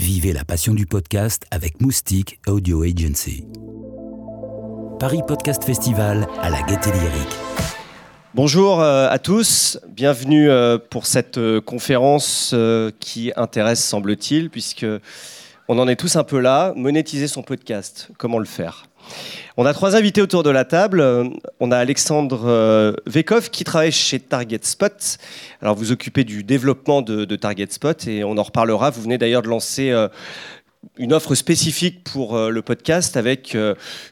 Vivez la passion du podcast avec Moustique Audio Agency. Paris Podcast Festival à la Gaîté Lyrique. Bonjour euh, à tous, bienvenue euh, pour cette euh, conférence qui intéresse, semble-t-il, puisque on en est tous un peu là, monétiser son podcast, comment le faire? On a trois invités autour de la table. On a Alexandre euh, Vekov qui travaille chez Target Spot. Alors vous occupez du développement de, Target Spot et on en reparlera. Vous venez d'ailleurs de lancer euh, une offre spécifique pour euh, le podcast avec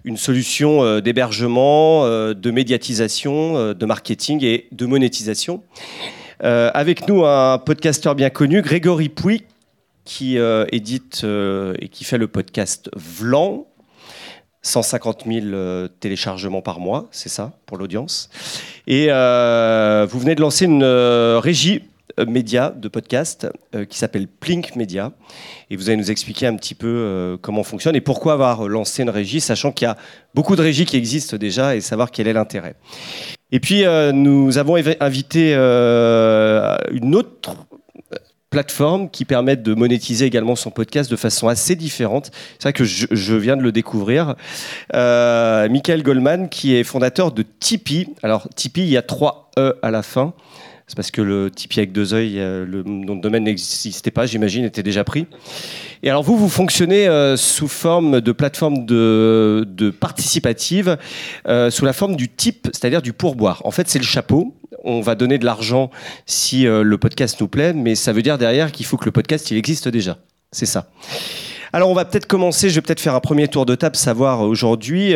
une solution d'hébergement, de médiatisation, de marketing et de monétisation. avec nous un podcasteur bien connu, Grégory Pouy, qui édite et qui fait le podcast Vlan. 150 000 euh, téléchargements par mois, c'est ça pour l'audience. Et euh, vous venez de lancer une euh, régie média de podcast qui s'appelle Plink Media. Et vous allez nous expliquer un petit peu comment fonctionne et pourquoi avoir lancé une régie, sachant qu'il y a beaucoup de régies qui existent déjà et savoir quel est l'intérêt. Et puis, nous avons invité une autre plateformes qui permettent de monétiser également son podcast de façon assez différente. C'est vrai que je, viens de le découvrir. Euh, Michael Goldman, qui est fondateur de Tipeee. Alors, Tipeee, il y a trois E à la fin. C'est parce que le Tipeee avec deux œils, euh, le nom domaine n'existait pas, j'imagine, était déjà pris. Et alors vous, vous fonctionnez euh, sous forme de plateforme de participative, euh, sous la forme du type, c'est-à-dire du pourboire. En fait, c'est le chapeau. On va donner de l'argent si le podcast nous plaît, mais ça veut dire derrière qu'il faut que le podcast, il existe déjà. C'est ça. Alors on va peut-être commencer, je vais peut-être faire un premier tour de table, savoir aujourd'hui,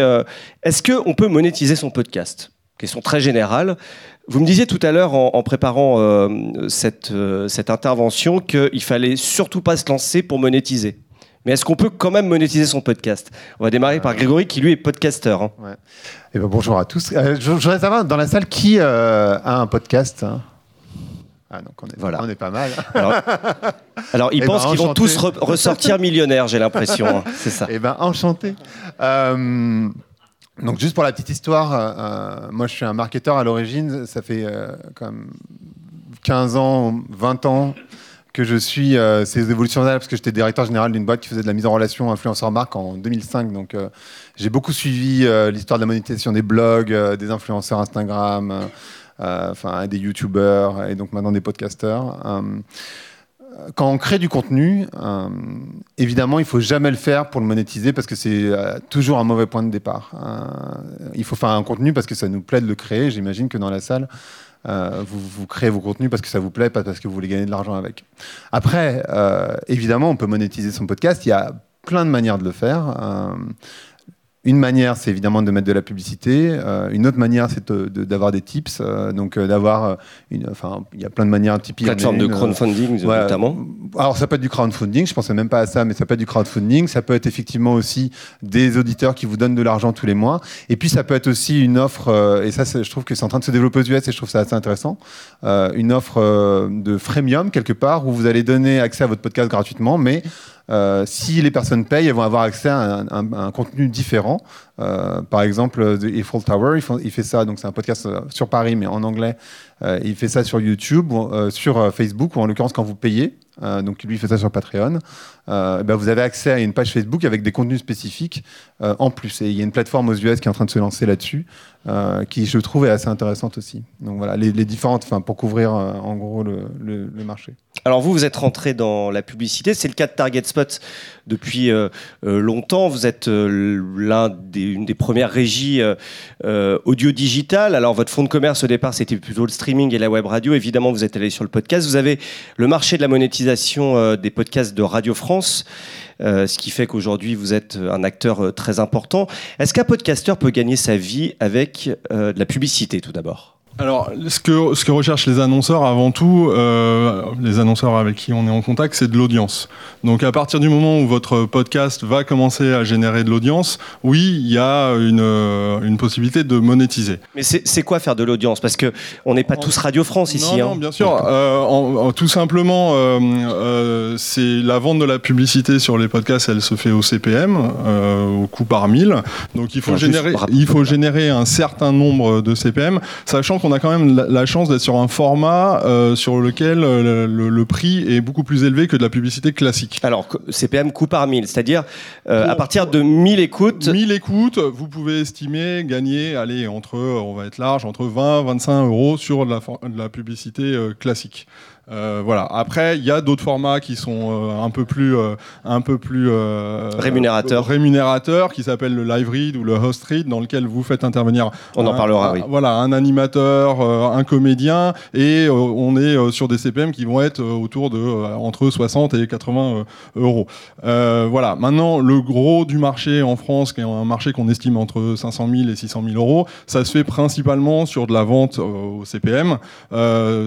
est-ce qu'on peut monétiser son podcast Question très générale. Vous me disiez tout à l'heure, en, préparant euh, cette, euh, cette intervention, qu'il fallait surtout pas se lancer pour monétiser. Mais est-ce qu'on peut quand même monétiser son podcast? On va démarrer par Grégory, qui lui est podcasteur. Hein. Eh ben, bonjour à tous. Euh, je, voudrais savoir, dans la salle, qui a un podcast hein? Ah, donc on est, voilà. on est pas mal. Alors, ils eh pensent ben, qu'ils vont tous ressortir millionnaires, j'ai l'impression. Hein. C'est ça. Eh ben, enchanté. Donc juste pour la petite histoire, euh, euh, moi je suis un marketeur à l'origine, ça fait euh, comme 15 ans, 20 ans que je suis ces évolutions là parce que j'étais directeur général d'une boîte qui faisait de la mise en relation influenceur marque en 2005. Donc j'ai beaucoup suivi l'histoire de la monétisation des blogs, des influenceurs Instagram, enfin des youtubeurs et donc maintenant des podcasteurs quand on crée du contenu, euh, évidemment, il faut jamais le faire pour le monétiser parce que c'est euh, toujours un mauvais point de départ. Euh, il faut faire un contenu parce que ça nous plaît de le créer. J'imagine que dans la salle, vous, vous, créez vos contenus parce que ça vous plaît, pas parce que vous voulez gagner de l'argent avec. Après, évidemment, on peut monétiser son podcast. Il y a plein de manières de le faire. Une manière, c'est évidemment de mettre de la publicité. Euh, une autre manière, c'est d'avoir des tips. Euh, donc euh, d'avoir une, enfin, il y a plein de manières. Tipeee, Plateforme de crowdfunding notamment. Alors ça peut être du crowdfunding. Je pensais même pas à ça, mais ça peut être du crowdfunding. Ça peut être effectivement aussi des auditeurs qui vous donnent de l'argent tous les mois. Et puis ça peut être aussi une offre. et ça, je trouve que c'est en train de se développer aux US et je trouve ça assez intéressant. une offre de freemium quelque part où vous allez donner accès à votre podcast gratuitement, mais euh, si les personnes payent, elles vont avoir accès à un, contenu différent. Euh, par exemple, The Eiffel Tower, il, fait ça, donc c'est un podcast euh, sur Paris, mais en anglais. il fait ça sur YouTube, sur Facebook, ou en l'occurrence quand vous payez. donc lui, il fait ça sur Patreon. Ben, vous avez accès à une page Facebook avec des contenus spécifiques en plus. Et il y a une plateforme aux US qui est en train de se lancer là-dessus, qui je trouve est assez intéressante aussi. Donc voilà, les, différentes, enfin pour couvrir en gros le marché. Alors vous, vous êtes rentré dans la publicité, c'est le cas de Target Spot depuis euh, euh, longtemps. Vous êtes euh, l'un des, premières régies audio digital. Alors votre fonds de commerce au départ, c'était plutôt le streaming et la web radio. Évidemment, vous êtes allé sur le podcast. Vous avez le marché de la monétisation des podcasts de Radio France. Ce qui fait qu'aujourd'hui vous êtes un acteur très important. Est-ce qu'un podcasteur peut gagner sa vie avec de la publicité tout d'abord? Alors, ce que, ce que recherchent les annonceurs avant tout, euh, les annonceurs avec qui on est en contact, c'est de l'audience. Donc, à partir du moment où votre podcast va commencer à générer de l'audience, oui, il y a une, euh, une possibilité de monétiser. Mais c'est quoi faire de l'audience? Parce que on n'est pas tous Radio France ici. Non, hein. bien sûr. Euh, tout simplement, c'est la vente de la publicité sur les podcasts, elle se fait au CPM, au coût par mille. Donc, il faut, générer, il faut générer un certain nombre de CPM, sachant qu'on a quand même la, chance d'être sur un format euh, sur lequel le, prix est beaucoup plus élevé que de la publicité classique. Alors, CPM coût par 1000, c'est-à-dire à partir de 1000 écoutes. 1000 écoutes, vous pouvez estimer gagner, allez, entre, on va être large, entre 20 25 euros sur de la, de la publicité classique. Euh, voilà. Après, il y a d'autres formats qui sont euh, un peu plus, euh, un peu plus rémunérateurs. rémunérateurs, qui s'appellent le live read ou le host read, dans lequel vous faites intervenir. On en parlera. oui. Voilà, un animateur, un comédien, et on est sur des CPM qui vont être autour de entre 60 et 80 euros. voilà. Maintenant, le gros du marché en France, qui est un marché qu'on estime entre 500 000 et 600 000 euros, ça se fait principalement sur de la vente au CPM.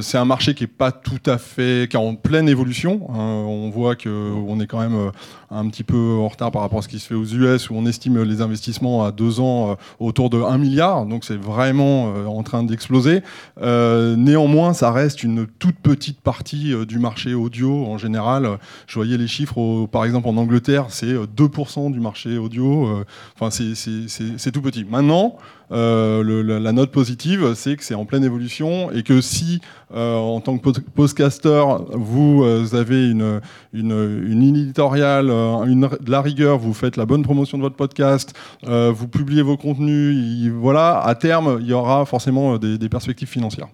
C'est un marché qui est pas tout à fait, qui en pleine évolution. Hein. on voit qu'on est quand même euh, un petit peu en retard par rapport à ce qui se fait aux US, où on estime les investissements à deux ans euh, autour de 1 milliard. Donc c'est vraiment euh, en train d'exploser. néanmoins, ça reste une toute petite partie du marché audio en général. Je voyais les chiffres, par exemple en Angleterre, c'est 2% du marché audio. Enfin, c'est tout petit. Maintenant, la note positive, c'est que c'est en pleine évolution et que si, en tant que podcaster, vous, avez une, une, une éditoriale euh, une, de la rigueur, vous faites la bonne promotion de votre podcast, euh, vous publiez vos contenus, voilà, à terme, il y aura forcément euh, des perspectives financières.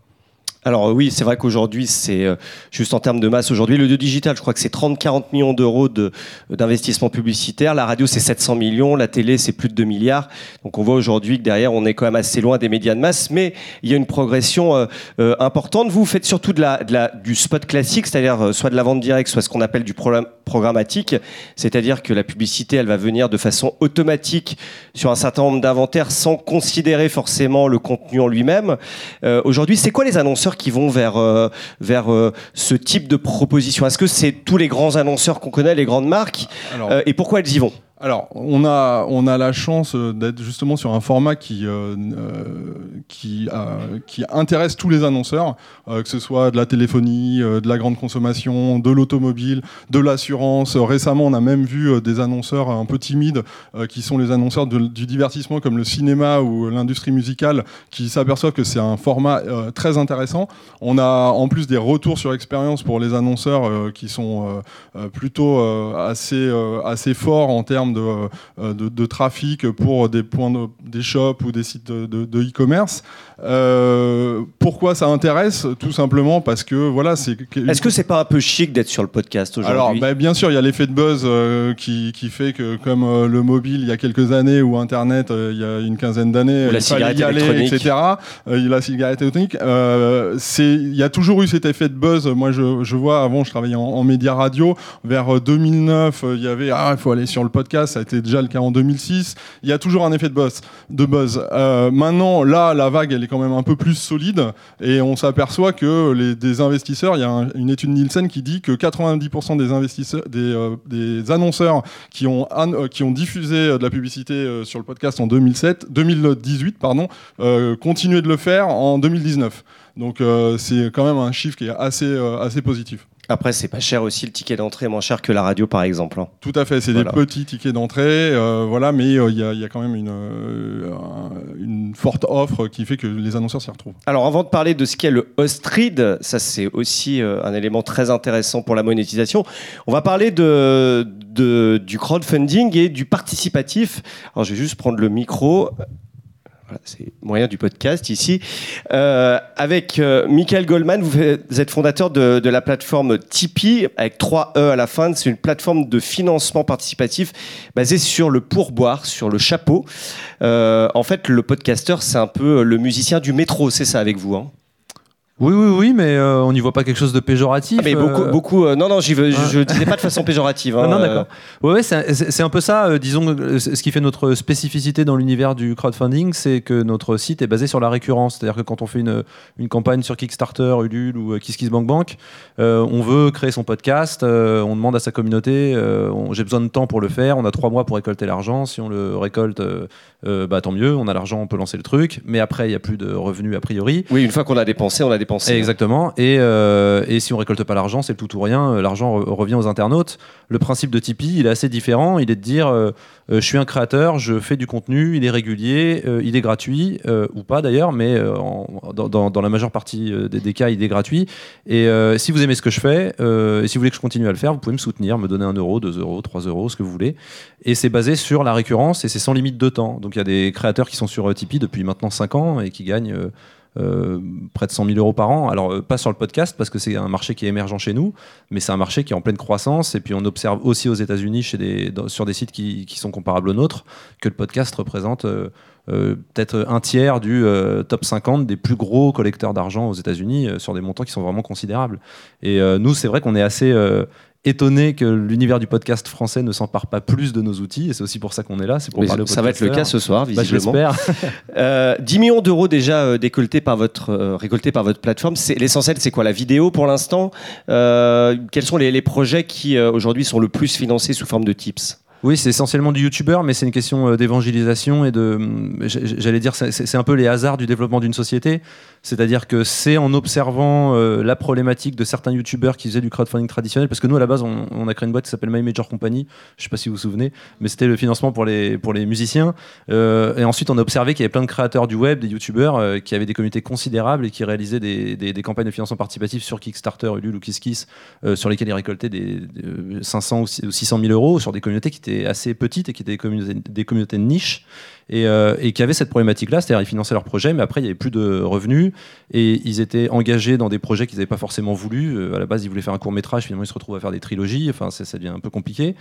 Alors oui, c'est vrai qu'aujourd'hui, c'est euh, juste en termes de masse, aujourd'hui, l'audio digital, je crois que c'est 30-40 millions d'euros d'investissement publicitaire. La radio, c'est 700 millions. La télé, c'est plus de 2 milliards. Donc on voit aujourd'hui que derrière, on est quand même assez loin des médias de masse, mais il y a une progression euh, euh, importante. Vous, faites surtout de la, du spot classique, c'est-à-dire soit de la vente directe, soit ce qu'on appelle du programmatique. C'est-à-dire que la publicité, elle va venir de façon automatique sur un certain nombre d'inventaires sans considérer forcément le contenu en lui-même. aujourd'hui, c'est quoi les annonceurs qui vont vers, euh, vers euh, ce type de proposition. Est-ce que c'est tous les grands annonceurs qu'on connaît, les grandes marques? Euh, Et pourquoi elles y vont? Alors, on a, on a la chance euh, d'être justement sur un format qui, euh, euh, qui, qui intéresse tous les annonceurs, que ce soit de la téléphonie, de la grande consommation, de l'automobile, de l'assurance. Récemment, on a même vu des annonceurs un peu timides, qui sont les annonceurs du divertissement comme le cinéma ou l'industrie musicale, qui s'aperçoivent que c'est un format très intéressant. On a en plus des retours sur expérience pour les annonceurs qui sont plutôt assez, assez forts en termes euh, de, de, trafic pour des points des shops ou des sites de e-commerce. Euh, pourquoi ça intéresse? Tout simplement parce que voilà, c'est. Est-ce que c'est pas un peu chic d'être sur le podcast aujourd'hui? Alors, bah, bien sûr, il y a l'effet de buzz euh, qui, qui, fait que, comme le mobile il y a quelques années ou Internet il y a une quinzaine d'années, il fallait y aller, etc. la cigarette électronique, c'est, il y a toujours eu cet effet de buzz. Moi, je, je vois avant, je travaillais en, en média radio. Vers 2009, il y avait ah, il faut aller sur le podcast ça a été déjà le cas en 2006. Il y a toujours un effet de buzz. Euh, maintenant, là, la vague, elle est quand même un peu plus solide et on s'aperçoit que des investisseurs, il y a une étude Nielsen qui dit que 90% des investisseurs, des, euh, des, annonceurs qui ont, euh, diffusé de la publicité sur le podcast en 2007, 2018, pardon, continuaient de le faire en 2019. Donc c'est quand même un chiffre qui est assez positif. Après, c'est pas cher aussi le ticket d'entrée, moins cher que la radio par exemple. Hein. Tout à fait, c'est des petits tickets d'entrée, euh, voilà, mais euh, il y, a quand même une, euh, une, forte offre qui fait que les annonceurs s'y retrouvent. Alors, avant de parler de ce qu'est le host read, ça c'est aussi un élément très intéressant pour la monétisation. On va parler de, de, du crowdfunding et du participatif. Alors, je vais juste prendre le micro c'est moyen du podcast ici. Euh, avec euh, Michael Goldman, vous, êtes fondateur de, la plateforme Tipeee, avec 3 E à la fin. C'est une plateforme de financement participatif basée sur le pourboire, sur le chapeau. Euh, en fait, le podcasteur, c'est un peu le musicien du métro, c'est ça avec vous hein? Oui, oui, oui, mais euh, on n'y voit pas quelque chose de péjoratif. Ah, mais beaucoup, euh. beaucoup euh, non, non, je ne disais pas de façon péjorative. Hein, non, d'accord. Ouais, c'est un peu ça. disons, ce qui fait notre spécificité dans l'univers du crowdfunding, c'est que notre site est basé sur la récurrence. C'est-à-dire que quand on fait une, une, campagne sur Kickstarter, Ulule ou KissKissBankBank, on veut créer son podcast, on demande à sa communauté, j'ai besoin de temps pour le faire, on a trois mois pour récolter l'argent. Si on le récolte, bah, tant mieux, on a l'argent, on peut lancer le truc. Mais après, il n'y a plus de revenus a priori. Oui, une fois qu'on a dépensé, on a dépensé. Exactement. Et, euh, et si on récolte pas l'argent, c'est le tout ou rien. Euh, L'argent re- revient aux internautes. Le principe de Tipeee, il est assez différent. Il est de dire, euh, euh, je suis un créateur, je fais du contenu, il est régulier, euh, il est gratuit euh, ou pas d'ailleurs, mais euh, en- dans, la majeure partie euh, des, des cas, il est gratuit. Et euh, si vous aimez ce que je fais, euh, et si vous voulez que je continue à le faire, vous pouvez me soutenir, me donner un euro, deux euros, trois euros, ce que vous voulez. Et c'est basé sur la récurrence et c'est sans limite de temps. Donc il y a des créateurs qui sont sur euh, Tipeee depuis maintenant 5 ans et qui gagnent euh, euh, près de 100 000 euros par an. Alors pas sur le podcast parce que c'est un marché qui est émergent chez nous, mais c'est un marché qui est en pleine croissance. Et puis on observe aussi aux États-Unis sur des sites qui, sont comparables aux nôtres que le podcast représente peut-être un tiers du top 50 des plus gros collecteurs d'argent aux États-Unis sur des montants qui sont vraiment considérables. Et nous, c'est vrai qu'on est assez étonné que l'univers du podcast français ne s'empare pas plus de nos outils. Et c'est aussi pour ça qu'on est là. C'est pour Mais parler ça va être le cas ce soir, Bah, visiblement. l'espère. Euh, 10 millions d'euros déjà euh, décolletés par votre, euh, récoltés par votre plateforme. C'est l'essentiel, c'est quoi la vidéo pour l'instant? Quels sont les, les projets qui aujourd'hui sont le plus financés sous forme de tips? Oui, c'est essentiellement du youtubeur, mais c'est une question d'évangélisation et de. hum, J'allais dire, c'est un peu les hasards du développement d'une société. C'est-à-dire que c'est en observant euh, la problématique de certains youtubeurs qui faisaient du crowdfunding traditionnel, parce que nous, à la base, on, a créé une boîte qui s'appelle My Major Company. Je sais pas si vous vous souvenez, mais c'était le financement pour les, pour les musiciens. Euh, et ensuite, on a observé qu'il y avait plein de créateurs du web, des youtubeurs, euh, qui avaient des communautés considérables et qui réalisaient des, des- campagnes de financement participatif sur Kickstarter, Ulule ou KissKiss, sur lesquelles ils récoltaient des, des 500 ou 600 000 euros sur des communautés qui étaient assez petites et qui étaient des des communautés de niche et, euh, et qui avaient cette problématique-là, c'est-à-dire ils finançaient leurs projets, mais après il n'y avait plus de revenus et ils étaient engagés dans des projets qu'ils n'avaient pas forcément voulu. Euh, à la base, ils voulaient faire un court métrage, finalement ils se retrouvent à faire des trilogies. Enfin, ça, devient un peu compliqué.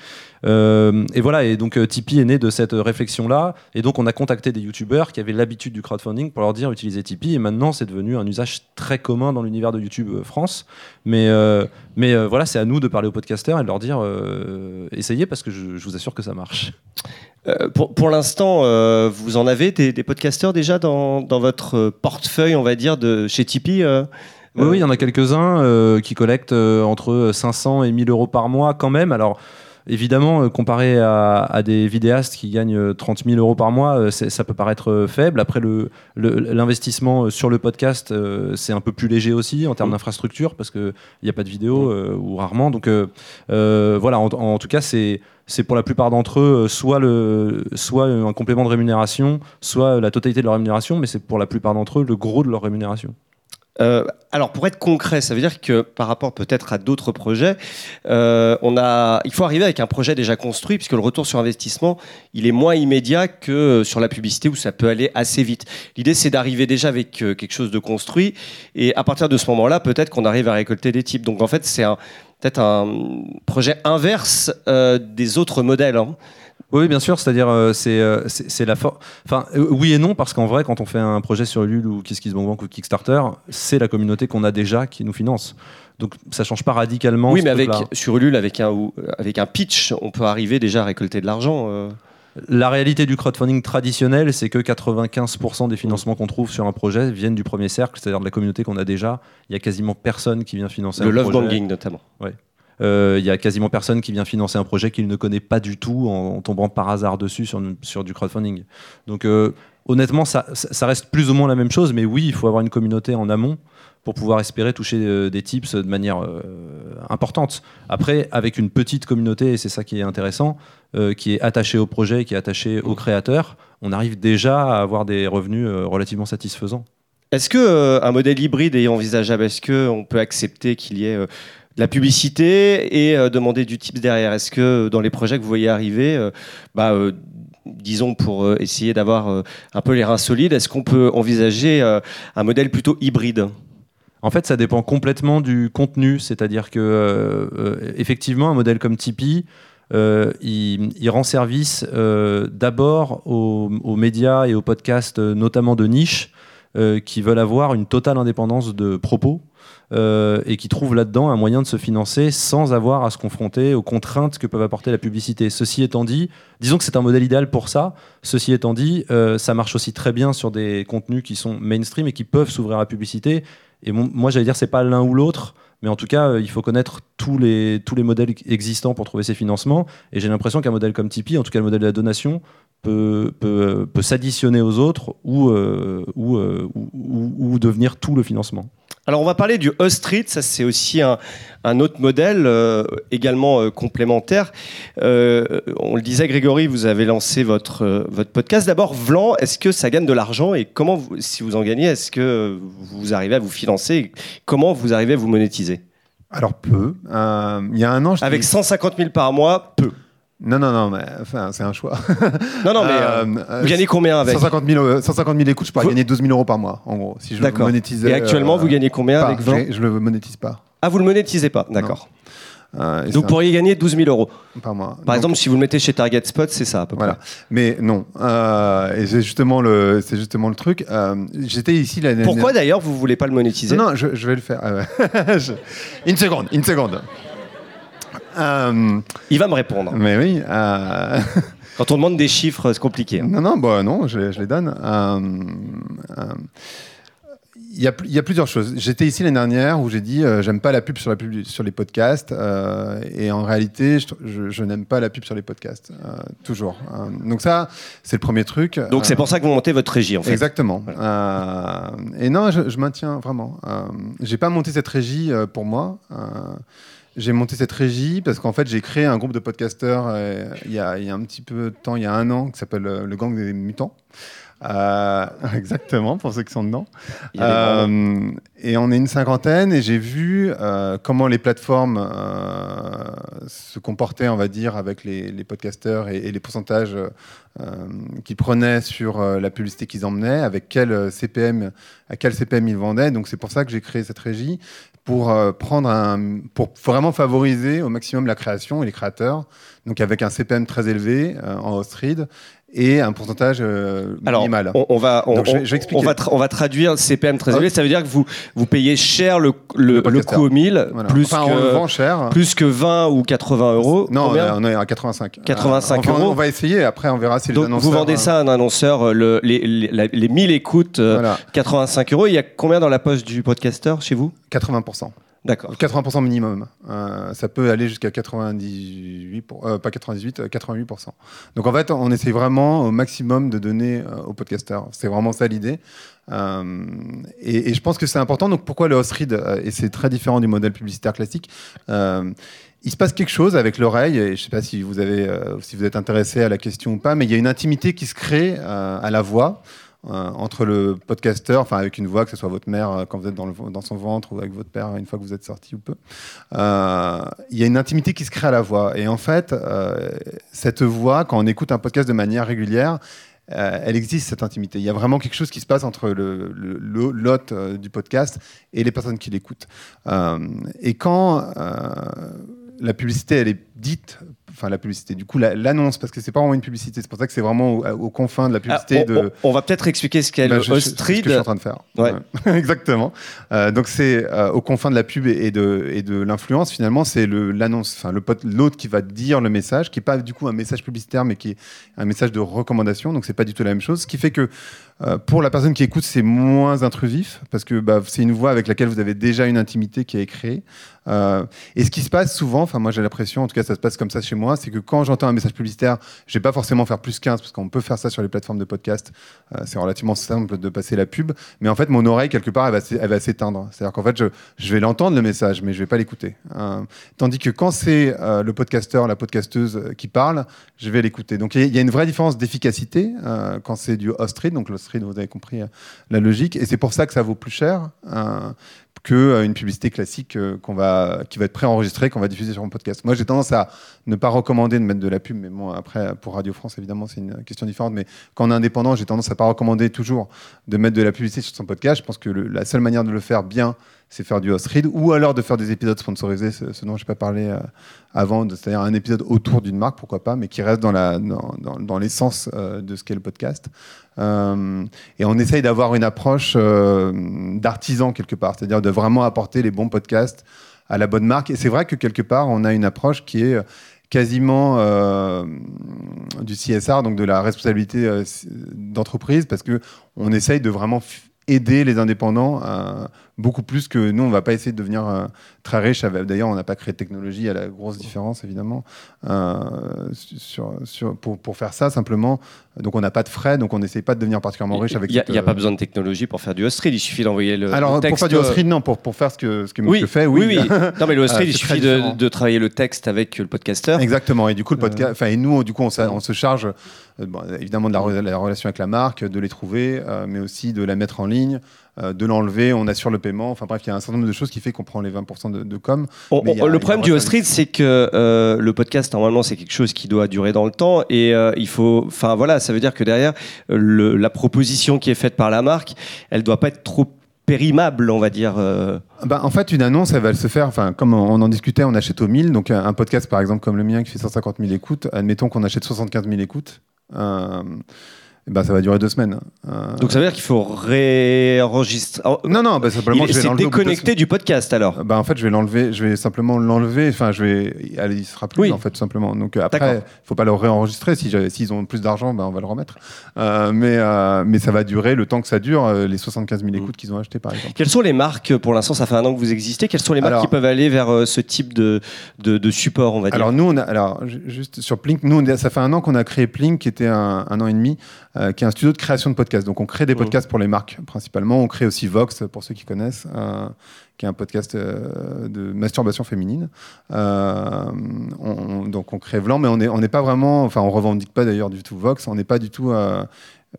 Euh, et voilà. Et donc Tipeee est né de cette réflexion-là. Et donc on a contacté des youtubeurs qui avaient l'habitude du crowdfunding pour leur dire utilisez Tipeee. Et maintenant, c'est devenu un usage très commun dans l'univers de YouTube France. Mais voilà, c'est à nous de parler aux podcasteurs et de leur dire essayez parce que je, vous assure que ça marche. Pour, l'instant, vous en avez des, des podcasteurs déjà dans, dans votre euh, portefeuille, on va dire, de chez Tipeee euh Oui, oui, il y en a quelques-uns euh, qui collectent euh, entre 500 et 1000 euros par mois quand même. Alors, évidemment, euh, comparé à, à des vidéastes qui gagnent euh, 30 000 euros par mois, euh, ça peut paraître euh, faible. Après, le- le- l'investissement euh, sur le podcast, euh, c'est un peu plus léger aussi en termes d'infrastructure parce qu'il n'y a pas de vidéo euh, ou rarement. Donc, euh, euh, voilà, en, en tout cas, c'est. C'est pour la plupart d'entre eux euh, soit, le, soit un complément de rémunération, soit la totalité de leur rémunération, mais c'est pour la plupart d'entre eux le gros de leur rémunération. Euh, alors, pour être concret, ça veut dire que par rapport peut-être à d'autres projets, euh, on a, il faut arriver avec un projet déjà construit, puisque le retour sur investissement, il est moins immédiat que sur la publicité où ça peut aller assez vite. L'idée, c'est d'arriver déjà avec euh, quelque chose de construit, et à partir de ce moment-là, peut-être qu'on arrive à récolter des types. Donc, en fait, c'est peut-être un projet inverse des autres modèles. hein. Oui, bien sûr. C'est-à-dire, euh, c'est euh, c'est c'est la force. Enfin, euh, oui et non, parce qu'en vrai, quand on fait un projet sur Ulule ou KissKissBankBank ou Kickstarter, c'est la communauté qu'on a déjà qui nous finance. Donc, ça change pas radicalement. Oui, mais avec, sur Ulule, avec un, avec un pitch, on peut arriver déjà à récolter de l'argent. La réalité du crowdfunding traditionnel, c'est que 95% des financements qu'on trouve sur un projet viennent du premier cercle, c'est-à-dire de la communauté qu'on a déjà. Il y a quasiment personne qui vient financer Le un love projet. notamment. Euh, Il y a quasiment personne qui vient financer un projet qu'il ne connaît pas du tout en, tombant par hasard dessus sur, du crowdfunding. Donc euh, honnêtement, ça, reste plus ou moins la même chose, mais oui, il faut avoir une communauté en amont pour pouvoir espérer toucher euh, des tips de manière euh, importante. Après, avec une petite communauté, et c'est ça qui est intéressant, euh, qui est attachée au projet, qui est attachée aux créateurs, on arrive déjà à avoir des revenus euh, relativement satisfaisants. Est-ce que euh, un modèle hybride est envisageable? Est-ce que on peut accepter qu'il y ait euh, la publicité et euh, demander du tips derrière Est-ce que euh, dans les projets que vous voyez arriver, euh, bah, disons pour essayer d'avoir un peu les reins solides, est-ce qu'on peut envisager un modèle plutôt hybride? En fait, ça dépend complètement du contenu. C'est-à-dire que, effectivement, un modèle comme Tipeee, il, rend service d'abord aux, médias et aux podcasts, notamment de niche, qui veulent avoir une totale indépendance de propos. Euh, et qui trouvent là-dedans un moyen de se financer sans avoir à se confronter aux contraintes que peuvent apporter la publicité. Ceci étant dit, disons que c'est un modèle idéal pour ça. Ceci étant dit, euh, ça marche aussi très bien sur des contenus qui sont mainstream et qui peuvent s'ouvrir à la publicité. Et moi, j'allais dire, c'est pas l'un ou l'autre, mais en tout cas, euh, il faut connaître tous les, tous les modèles existants pour trouver ces financements. Et j'ai l'impression qu'un modèle comme Tipeee, en tout cas le modèle de la donation, peut, peut, peut s'additionner aux autres ou, ou- ou devenir tout le financement. Alors on va parler du Street, ça c'est aussi un, un autre modèle euh, également euh, complémentaire. Euh, on le disait Grégory, vous avez lancé votre, votre podcast. D'abord, Vlan, est-ce que ça gagne de l'argent et comment, vous- si vous en gagnez, est-ce que vous arrivez à vous financer et Comment vous arrivez à vous monétiser? Alors peu. Il y a un an, je Avec t'ai- 150 000 par mois, peu. Non, non, non, mais enfin, c'est un choix. Non, non, mais Euh, euh, euh, vous gagnez combien avec 150 000, euh, 150 000 écoutes, je pourrais Vous- gagner 12 000 euros par mois, en gros. Si je le monétisais. Et actuellement, euh, vous gagnez combien pas. avec Vlan Je, je le monétise pas. Ah, vous le monétisez pas, d'accord. Euh, Donc vous pourriez gagner 12 000 euros. par mois. Par Donc, exemple, si vous le mettez chez Target Spot, c'est ça à peu Voilà. près. Mais non. Euh, et c'est justement le, c'est justement le truc. Euh, J'étais ici l'année Pourquoi d'ailleurs vous voulez pas le monétiser? Non, non, je, je vais le faire. Ah. Je- Une seconde, une seconde. Euh, Il va me répondre. mais oui. euh, Quand on demande des chiffres, c'est compliqué. hein. Non, non, bah, non je, je les donne. Euh, euh, Il y, a, il y a plusieurs choses. J'étais ici l'année dernière où j'ai dit j'aime pas la pub sur, la pub sur les podcasts et en réalité je, je- je n'aime pas la pub sur les podcasts toujours. Donc ça c'est le premier truc. Donc c'est pour ça que vous montez votre régie en fait. Exactement. Et non, je, maintiens vraiment. J'ai pas monté cette régie pour moi. J'ai monté cette régie parce qu'en fait, j'ai créé un groupe de podcasteurs euh, il, y a, il y a un petit peu de temps, il y a un an, qui s'appelle euh, le Gang des Mutants. Euh, exactement, pour ceux qui sont dedans. Et on est une cinquantaine et j'ai vu comment les plateformes se comportaient, on va dire, avec les, les podcasteurs et, et les pourcentages qu'ils prenaient sur la publicité qu'ils emmenaient, avec quel CPM, à quel CPM ils vendaient. Donc c'est pour ça que j'ai créé cette régie pour euh, prendre un, pour vraiment favoriser au maximum la création et les créateurs. Donc avec un CPM très élevé euh, en host et un pourcentage euh, Alors, minimal. on, on va, on, Donc, je je on va, on va traduire CPM très Ah. élevé. Ça veut dire que vous, vous payez cher le, le, Le le podcasteur. coût au 1000, Voilà. plus, enfin, on le que, vend cher. plus que 20 ou 80 euros. Non, on est, à 85. 85 Euh, enfin, euros. On va essayer, après on verra si les annonceurs... vous vendez euh, ça à un annonceur, euh, le- les, les, la- les 1000 écoutes, euh, Voilà, 85 euros. Il y a combien dans la poche du podcasteur chez vous? 80%. D'accord. 80% minimum. Euh, ça peut aller jusqu'à 98, pour- euh, pas 98, euh, 88%. Donc en fait, on essaie vraiment au maximum de donner euh, aux. C'est vraiment ça l'idée. Euh, et, et je pense que c'est important. Donc pourquoi le host read euh, Et c'est très différent du modèle publicitaire classique. Euh, il se passe quelque chose avec l'oreille, et je ne sais pas si vous, avez, euh, si vous êtes intéressé à la question ou pas, mais il y a une intimité qui se crée euh, à la voix euh, entre le podcasteur, enfin avec une voix, que ce soit votre mère euh, quand vous êtes dans, son ventre ou avec votre père une fois que vous êtes sorti ou peu. Euh, Il y a une intimité qui se crée à la voix. Et en fait, euh, cette voix, quand on écoute un podcast de manière régulière, euh, elle existe cette intimité. Il y a vraiment quelque chose qui se passe entre le, l'hôte euh, du podcast et les personnes qui l'écoutent. Euh, et quand euh, la publicité, elle est dite, enfin la publicité, du coup la- l'annonce, parce que c'est pas vraiment une publicité, c'est pour ça que c'est vraiment au- aux confins de la Ah, publicité on, de, on- va peut-être expliquer ce qu'est bah, le je- c'est ce que je suis en train de faire. Ouais. Exactement. Euh, donc c'est euh, aux confins de la pub et de, et de l'influence. Finalement, c'est l'annonce, enfin le pote- l'autre qui va dire le message, qui est pas du coup un message publicitaire, mais qui est un message de recommandation. Donc c'est pas du tout la même chose. Ce qui fait que euh, pour la personne qui écoute, c'est moins intrusif parce que bah, c'est une voix avec laquelle vous avez déjà une intimité qui est créée. Euh, et ce qui se passe souvent, enfin moi j'ai l'impression, en tout cas ça se passe comme ça chez moi, c'est que quand j'entends un message publicitaire, je vais pas forcément faire plus 15 parce qu'on peut faire ça sur les plateformes de podcast. Euh, c'est relativement simple de passer la pub, mais en fait mon oreille quelque part elle va, s'éteindre. C'est-à-dire qu'en fait je, vais l'entendre le message, mais je vais pas l'écouter. Euh, tandis que quand c'est euh, le podcasteur, la podcasteuse qui parle, je vais l'écouter. Donc il y a- une vraie différence d'efficacité quand c'est du host read. Donc l'host read, vous avez compris la logique, et c'est pour ça que ça vaut plus cher. Que euh, une publicité classique euh, qu'on va, qui va être préenregistrée, qu'on va diffuser sur mon podcast. Moi, j'ai tendance à ne pas recommander de mettre de la pub, mais bon, après, pour Radio France, évidemment, c'est une question différente. Mais quand on est indépendant, j'ai tendance à pas recommander toujours de mettre de la publicité sur son podcast. Je pense que la seule manière de le faire bien, c'est faire du host read, ou alors de faire des épisodes sponsorisés, ce, dont je n'ai pas parlé euh, avant, c'est-à-dire un épisode autour d'une marque, pourquoi pas, mais qui reste dans la- dans, dans- dans l'essence euh, de ce qu'est le podcast. Euh, et on essaye d'avoir une approche d'artisan quelque part, c'est-à-dire de vraiment apporter les bons podcasts à la bonne marque. Et c'est vrai que quelque part, on a une approche qui est quasiment du CSR, donc de la responsabilité d'entreprise, parce que on essaye de vraiment aider les indépendants, beaucoup plus que nous. On va pas essayer de devenir euh, très riche. D'ailleurs, on n'a pas créé de technologie. A la grosse différence, évidemment, euh, sur, sur- pour, pour faire ça simplement. Donc, on n'a pas de frais. Donc, on n'essaie pas de devenir particulièrement riche avec. Il n'y a, cette, il y a euh, pas besoin de technologie pour faire du Ostreed, il suffit d'envoyer le, Alors, le pour texte. faire du Ostreed, non. Pour, pour faire ce que, ce que oui, fait, oui. oui, oui. Non, mais le Ostreed, Euh, il suffit de, de travailler le texte avec le podcasteur. Exactement. Et du coup, le podcast, enfin, et nous, du coup, on, se charge bon, évidemment de la, re- la relation avec la marque, de les trouver, euh, mais aussi de la mettre en ligne, de l'enlever. On assure le paiement. Enfin bref, il y a un certain nombre de choses qui fait qu'on prend les 20% de, de com. On- a- il y le problème du Ostreed, c'est que euh, le podcast, normalement, c'est quelque chose qui doit durer dans le temps. Et euh, il faut. Enfin, voilà, ça veut dire que derrière, euh, le- la proposition qui est faite par la marque, elle doit pas être trop périmable, on va dire. euh. Bah, en fait, une annonce, elle va se faire, enfin, comme on en discutait, on achète au 1000. Donc, un un podcast, par exemple, comme le mien, qui fait 150 000 écoutes, admettons qu'on achète 75 000 écoutes, euh, ben, ça va durer deux semaines. Euh, Donc ça veut dire qu'il faut réenregistrer. Oh, non, non, bah, simplement, il je vais l'enlever de déconnecté du podcast alors. Bah en fait, je vais l'enlever, je vais simplement l'enlever. Enfin, je vais, il sera plus Oui. en fait simplement. Donc euh, après, faut pas le réenregistrer. Si j'avais- s'ils ont plus d'argent, bah, on va le remettre. Euh, mais euh, mais ça va durer le temps que ça dure, euh, les 75 000 Mm. écoutes qu'ils ont acheté par exemple. Quelles sont les marques, pour l'instant, ça fait un an que vous existez, quelles sont les marques Alors- qui peuvent aller vers euh, ce type de, de, de support, on va dire? Alors nous, on a, alors ju- juste sur Plink, nous, a- ça fait un an qu'on a créé Plink, qui était un, un an et demi, euh, qui est un studio de création de podcasts. Donc on crée des Mhm. podcasts pour les marques principalement. On crée aussi Vox pour ceux qui connaissent. euh, qui est un podcast euh, de masturbation féminine. On- on- donc on crée Vlan, mais on n'est on n'est pas vraiment, enfin on revendique pas d'ailleurs du tout Vox, on n'est pas du tout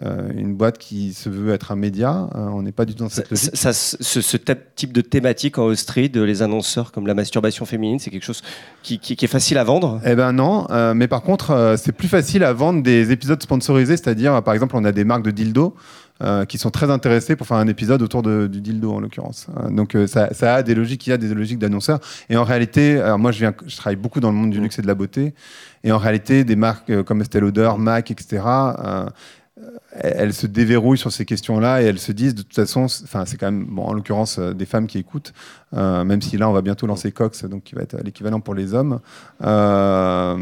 euh, euh, une boîte qui se veut être un média, euh, on n'est pas du tout dans Ça- cette logique. ça- ce, ce type de thématique en Ostreed, les annonceurs comme la masturbation féminine, c'est quelque chose qui, qui- qui est facile à vendre? Eh ben non, euh, mais par contre, euh, c'est plus facile à vendre des épisodes sponsorisés, c'est-à-dire, euh, par exemple, on a des marques de dildo euh, qui sont très intéressées pour faire un épisode autour de- du dildo, en l'occurrence. Euh, donc, euh, ça, ça a des logiques, il y a des logiques d'annonceurs. Et en réalité, alors moi, je, viens, je travaille beaucoup dans le monde du Mm. luxe et de la beauté, et en réalité, des marques euh, comme Estée Lauder, MAC, etc., euh, elles se déverrouillent sur ces questions-là et elles se disent de toute façon, c'est- enfin c'est quand même bon, en l'occurrence euh, des femmes qui écoutent, euh, même si là on va bientôt lancer Cox, donc qui va être l'équivalent pour les hommes. Euh,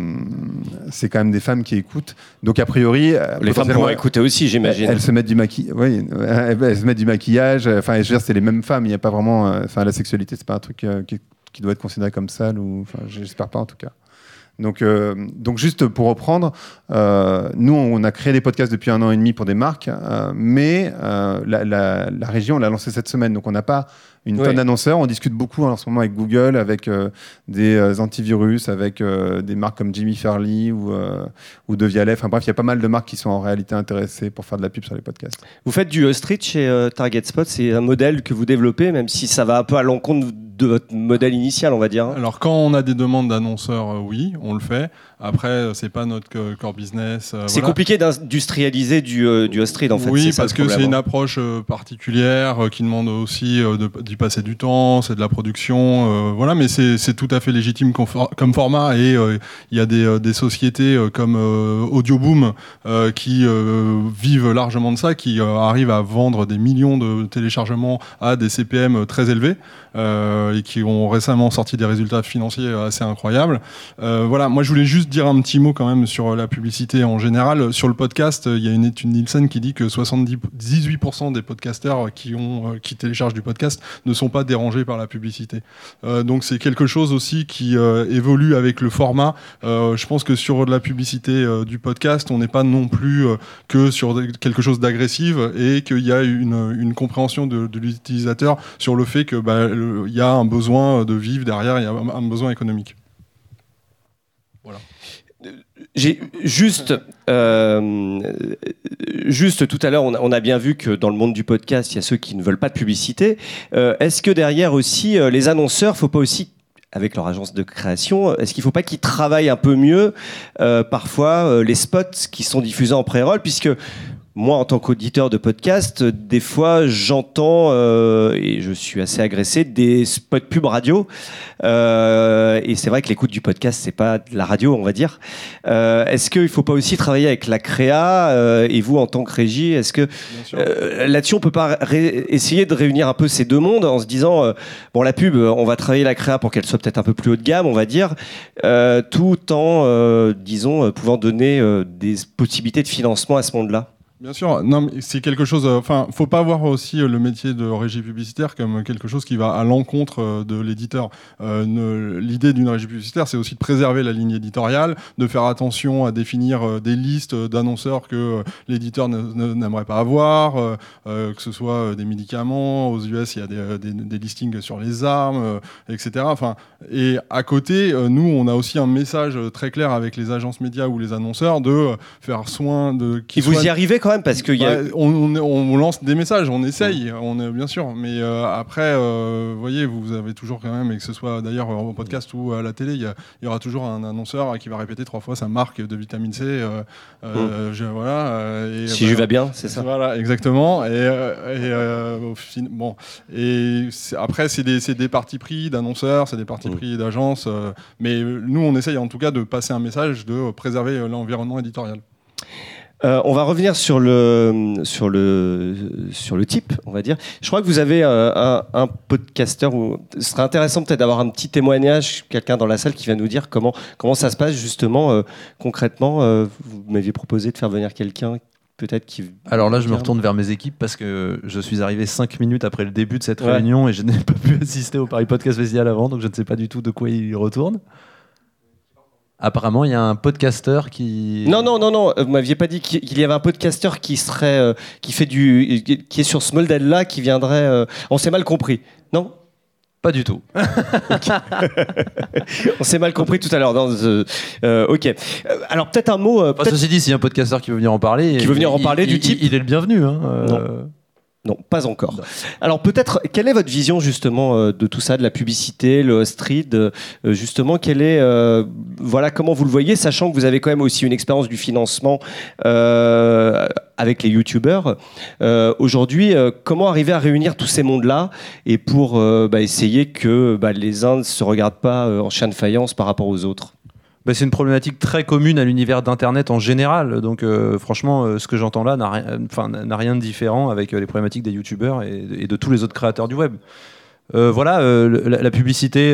c'est quand même des femmes qui écoutent. Donc a priori, Les femmes pourraient écouter aussi, j'imagine. elles se mettent du maquillage. Oui, elles, se mettent du maquillage. Enfin, je veux dire, c'est les mêmes femmes. Il n'y a pas vraiment. Enfin, la sexualité, c'est pas un truc qui, qui doit être considéré comme sale ou. Enfin, j'espère pas en tout cas. Donc, euh, donc juste pour reprendre, euh, nous on a créé des podcasts depuis un an et demi pour des marques, euh, mais la, région on l'a lancé cette semaine, donc on n'a pas une Ouais. tonne d'annonceurs. On discute beaucoup en ce moment avec Google, avec euh, des euh, antivirus, avec euh, des marques comme Jimmy Fairley ou, euh, ou De Vialet. Enfin bref, il y a pas mal de marques qui sont en réalité intéressées pour faire de la pub sur les podcasts. Vous faites du Ostreed chez euh, Target Spot, c'est un modèle que vous développez, même si ça va un peu à l'encontre de votre modèle initial, on va dire. hein. Alors quand on a des demandes d'annonceurs, euh, oui, on le fait. Après, euh, c'est pas notre co- core business. euh, C'est voilà. compliqué d'industrialiser du, euh, du Ostreed, en fait. oui, ça parce que c'est une hein. approche particulière qui demande aussi d'y passer du temps, c'est de la production, voilà, mais c'est tout à fait légitime comme, for- comme format et il y a des, des sociétés comme Audioboom qui vivent largement de ça, qui arrivent à vendre des millions de téléchargements à des CPM très élevés et qui ont récemment sorti des résultats financiers assez incroyables. Voilà, moi je voulais juste dire un petit mot quand même sur la publicité en général. Sur le podcast, il y a une étude Nielsen qui dit que 78% des podcasteurs qui, ont, euh, téléchargent du podcast ne sont pas dérangés par la publicité. Euh, donc c'est quelque chose aussi qui euh, évolue avec le format. Euh, je pense que sur la publicité euh, du podcast, on n'est pas non plus euh, que sur quelque chose d'agressif et qu'il y a une, compréhension de, l'utilisateur sur le fait que bah, y a un besoin de vivre derrière, il y a un besoin économique. Juste, euh, juste tout à l'heure, on, a- bien vu que dans le monde du podcast, il y a ceux qui ne veulent pas de publicité. Euh, est-ce que derrière aussi, euh, les annonceurs, faut pas aussi avec leur agence de création, est-ce qu'il ne faut pas qu'ils travaillent un peu mieux parfois les spots qui sont diffusés en pré-roll puisque moi, en tant qu'auditeur de podcast, des fois, j'entends, euh, et je suis assez agressé, des spots pub radio. Euh, et c'est vrai que l'écoute du podcast, c'est pas de la radio, on va dire. Euh, est-ce qu'il ne faut pas aussi travailler avec la créa et vous, en tant que régie, est-ce que là-dessus, on peut pas ré- essayer de réunir un peu ces deux mondes en se disant, bon, la pub, on va travailler la créa pour qu'elle soit peut-être un peu plus haut de gamme, on va dire, tout en, disons, pouvant donner des possibilités de financement à ce monde-là? Bien sûr, non, mais c'est quelque chose. euh, Enfin, faut pas voir aussi euh, le métier de régie publicitaire comme quelque chose qui va à l'encontre euh, de l'éditeur. L'idée d'une régie publicitaire, c'est aussi de préserver la ligne éditoriale, de faire attention à définir des listes d'annonceurs que l'éditeur n'aimerait pas avoir, que ce soit des médicaments. Aux US, il y a des, des- des listings sur les armes, etc. Enfin, et à côté, nous, on a aussi un message très clair avec les agences médias ou les annonceurs de faire soin de Et qu'ils vous y arrivez quand même parce qu'il y a. bah, on, on- on lance des messages, on essaye, on est bien sûr, mais euh, après, euh, vous voyez, vous avez toujours quand même, et que ce soit d'ailleurs au podcast ou à la télé, il y, aura toujours un annonceur qui va répéter trois fois sa marque de vitamine C. euh, euh, je- voilà. euh, et Si voilà. je vais bien, c'est ça. Voilà, exactement. Et, euh, et, euh, au fin- bon, et après, c'est des, des partis pris d'annonceurs, c'est des partis Mm. pris d'agences, euh, mais nous, on essaye en tout cas de passer un message de préserver euh, l'environnement éditorial. Euh, on va revenir sur le, sur, le, sur le type, on va dire. Je crois que vous avez euh, un, un podcasteur, où, ce serait intéressant peut-être d'avoir un petit témoignage, quelqu'un dans la salle qui va nous dire comment, comment ça se passe justement euh, concrètement. Vous m'aviez proposé de faire venir quelqu'un peut-être qui... Alors là, je me retourne vers mes équipes parce que je suis arrivé 5 minutes après le début de cette Ouais. réunion et je n'ai pas pu assister au Paris Podcast Festival avant, donc je ne sais pas du tout de quoi il retourne. Apparemment, il y a un podcasteur qui. Non, non, non, non, euh, vous m'aviez pas dit qu'il y avait un podcasteur qui serait, euh, qui fait du, qui est sur ce modèle-là, qui viendrait. euh, on s'est mal compris, non? Pas du tout. On s'est mal compris tout à l'heure. euh, ok. Alors peut-être un mot. Enfin, peut-être- ceci dit, s'il y a un podcasteur qui veut venir en parler. Qui veut venir en parler il- du il- type. Il est le bienvenu. hein, euh, Non, pas encore. Non. Alors peut-être, quelle est votre vision justement euh, de tout ça, de la publicité, le street, euh, justement, quelle est, euh, voilà, comment vous le voyez, sachant que vous avez quand même aussi une expérience du financement euh, avec les youtubeurs. Euh, Aujourd'hui, comment arriver à réunir tous ces mondes-là et pour bah, essayer que bah, les uns ne se regardent pas en chien de faïence par rapport aux autres? Bah, c'est une problématique très commune à l'univers d'Internet en général. Donc, euh, franchement, euh, ce que j'entends là n'a rien, de différent avec euh, les problématiques des youtubeurs et, de tous les autres créateurs du web. Voilà, la, publicité,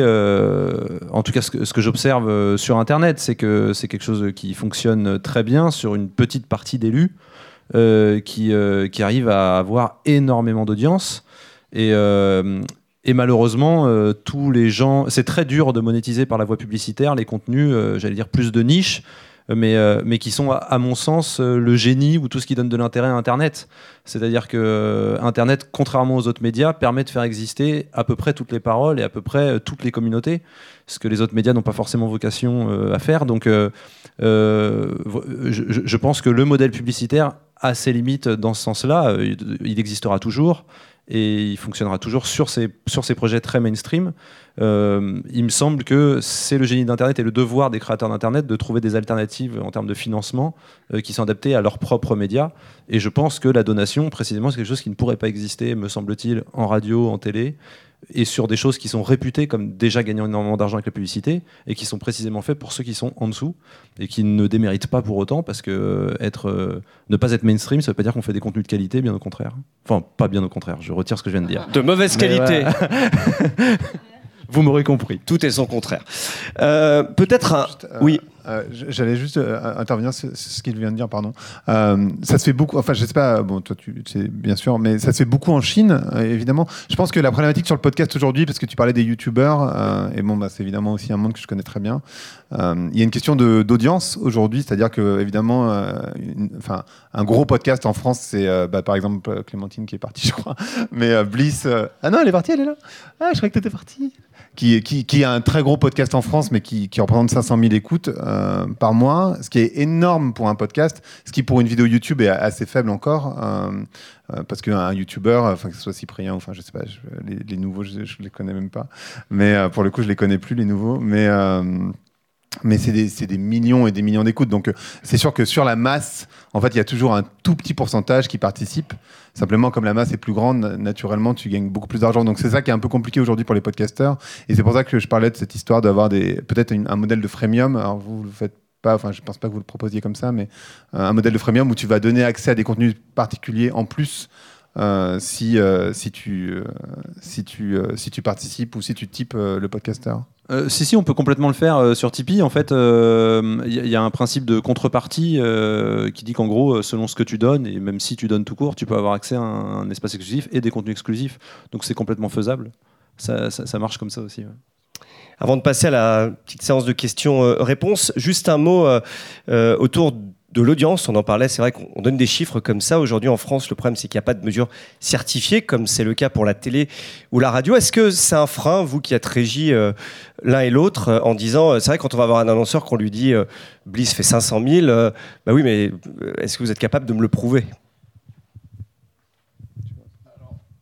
en tout cas ce que, j'observe sur Internet, c'est que c'est quelque chose qui fonctionne très bien sur une petite partie d'élus qui, qui arrivent à avoir énormément d'audience. Et, et malheureusement, euh, tous les gens, c'est très dur de monétiser par la voie publicitaire les contenus, euh, j'allais dire plus de niche, euh, mais, qui sont, à, mon sens, le génie ou tout ce qui donne de l'intérêt à Internet. C'est-à-dire que Internet, contrairement aux autres médias, permet de faire exister à peu près toutes les paroles et à peu près toutes les communautés, ce que les autres médias n'ont pas forcément vocation à faire. Donc, je, pense que le modèle publicitaire a ses limites dans ce sens-là. Il existera toujours et il fonctionnera toujours sur ces, projets très mainstream. Euh, il me semble que c'est le génie d'Internet et le devoir des créateurs d'Internet de trouver des alternatives en termes de financement euh, qui sont adaptées à leurs propres médias. Et je pense que la donation, précisément, c'est quelque chose qui ne pourrait pas exister, me semble-t-il, en radio, en télé, et sur des choses qui sont réputées comme déjà gagnant énormément d'argent avec la publicité, et qui sont précisément faites pour ceux qui sont en dessous, et qui ne déméritent pas pour autant, parce que euh, être, euh, ne pas être mainstream, ça ne veut pas dire qu'on fait des contenus de qualité, bien au contraire. Enfin, pas bien au contraire, je retire ce que je viens de dire. De mauvaise Mais qualité. Vous m'aurez compris. Tout est son contraire. Euh, peut-être un. Euh, oui. Euh, J'allais juste euh, intervenir sur ce qu'il vient de dire, pardon. Euh, ça se fait beaucoup, enfin, je sais pas, bon, toi, tu bien sûr, mais ça se fait beaucoup en Chine, évidemment. Je pense que la problématique sur le podcast aujourd'hui, parce que tu parlais des youtubeurs, et bon, bah, c'est évidemment aussi un monde que je connais très bien. Il y a une question d'audience aujourd'hui, c'est-à-dire que, évidemment, enfin, un gros podcast en France, c'est bah, par exemple Clémentine qui est partie, je crois, mais Bliss. Ah non, elle est partie, elle est là. Ah, je croyais que tu étais partie qui, qui, a un très gros podcast en France, mais qui, représente 500 000 écoutes euh, par mois, ce qui est énorme pour un podcast, ce qui pour une vidéo YouTube est assez faible encore, euh, euh, parce qu'un YouTuber, enfin que ce soit Cyprien, enfin je sais pas, les, nouveaux, je, je les connais même pas, mais pour le coup je les connais plus les nouveaux, mais mais c'est des, des millions et des millions d'écoutes. Donc, c'est sûr que sur la masse, en fait, il y a toujours un tout petit pourcentage qui participe. Simplement, comme la masse est plus grande, naturellement, tu gagnes beaucoup plus d'argent. Donc, c'est ça qui est un peu compliqué aujourd'hui pour les podcasteurs. Et c'est pour ça que je parlais de cette histoire d'avoir peut-être un modèle de freemium. Alors, vous le faites pas, enfin, je pense pas que vous le proposiez comme ça, mais euh, un modèle de freemium où tu vas donner accès à des contenus particuliers en plus. euh, si, euh, si, tu, si, tu, si tu participes ou si tu types le podcasteur. Euh, si, si, on peut complètement le faire euh, sur Tipeee. En fait, il euh, y, a un principe de contrepartie qui dit qu'en gros, selon ce que tu donnes, et même si tu donnes tout court, tu peux avoir accès à un, espace exclusif et des contenus exclusifs. Donc c'est complètement faisable. Ça, ça- marche comme ça aussi. Avant de passer à la petite séance de questions-réponses, juste un mot autour de l'audience. On en parlait, c'est vrai qu'on on donne des chiffres comme ça. Aujourd'hui en France, le problème c'est qu'il n'y a pas de mesures certifiées, comme c'est le cas pour la télé ou la radio. Est-ce que c'est un frein, vous qui êtes régi euh, l'un et l'autre, euh, en disant, euh, c'est vrai quand on va avoir un annonceur qu'on lui dit Bliss fait 500 000, euh, bah oui, mais est-ce que vous êtes capable de me le prouver?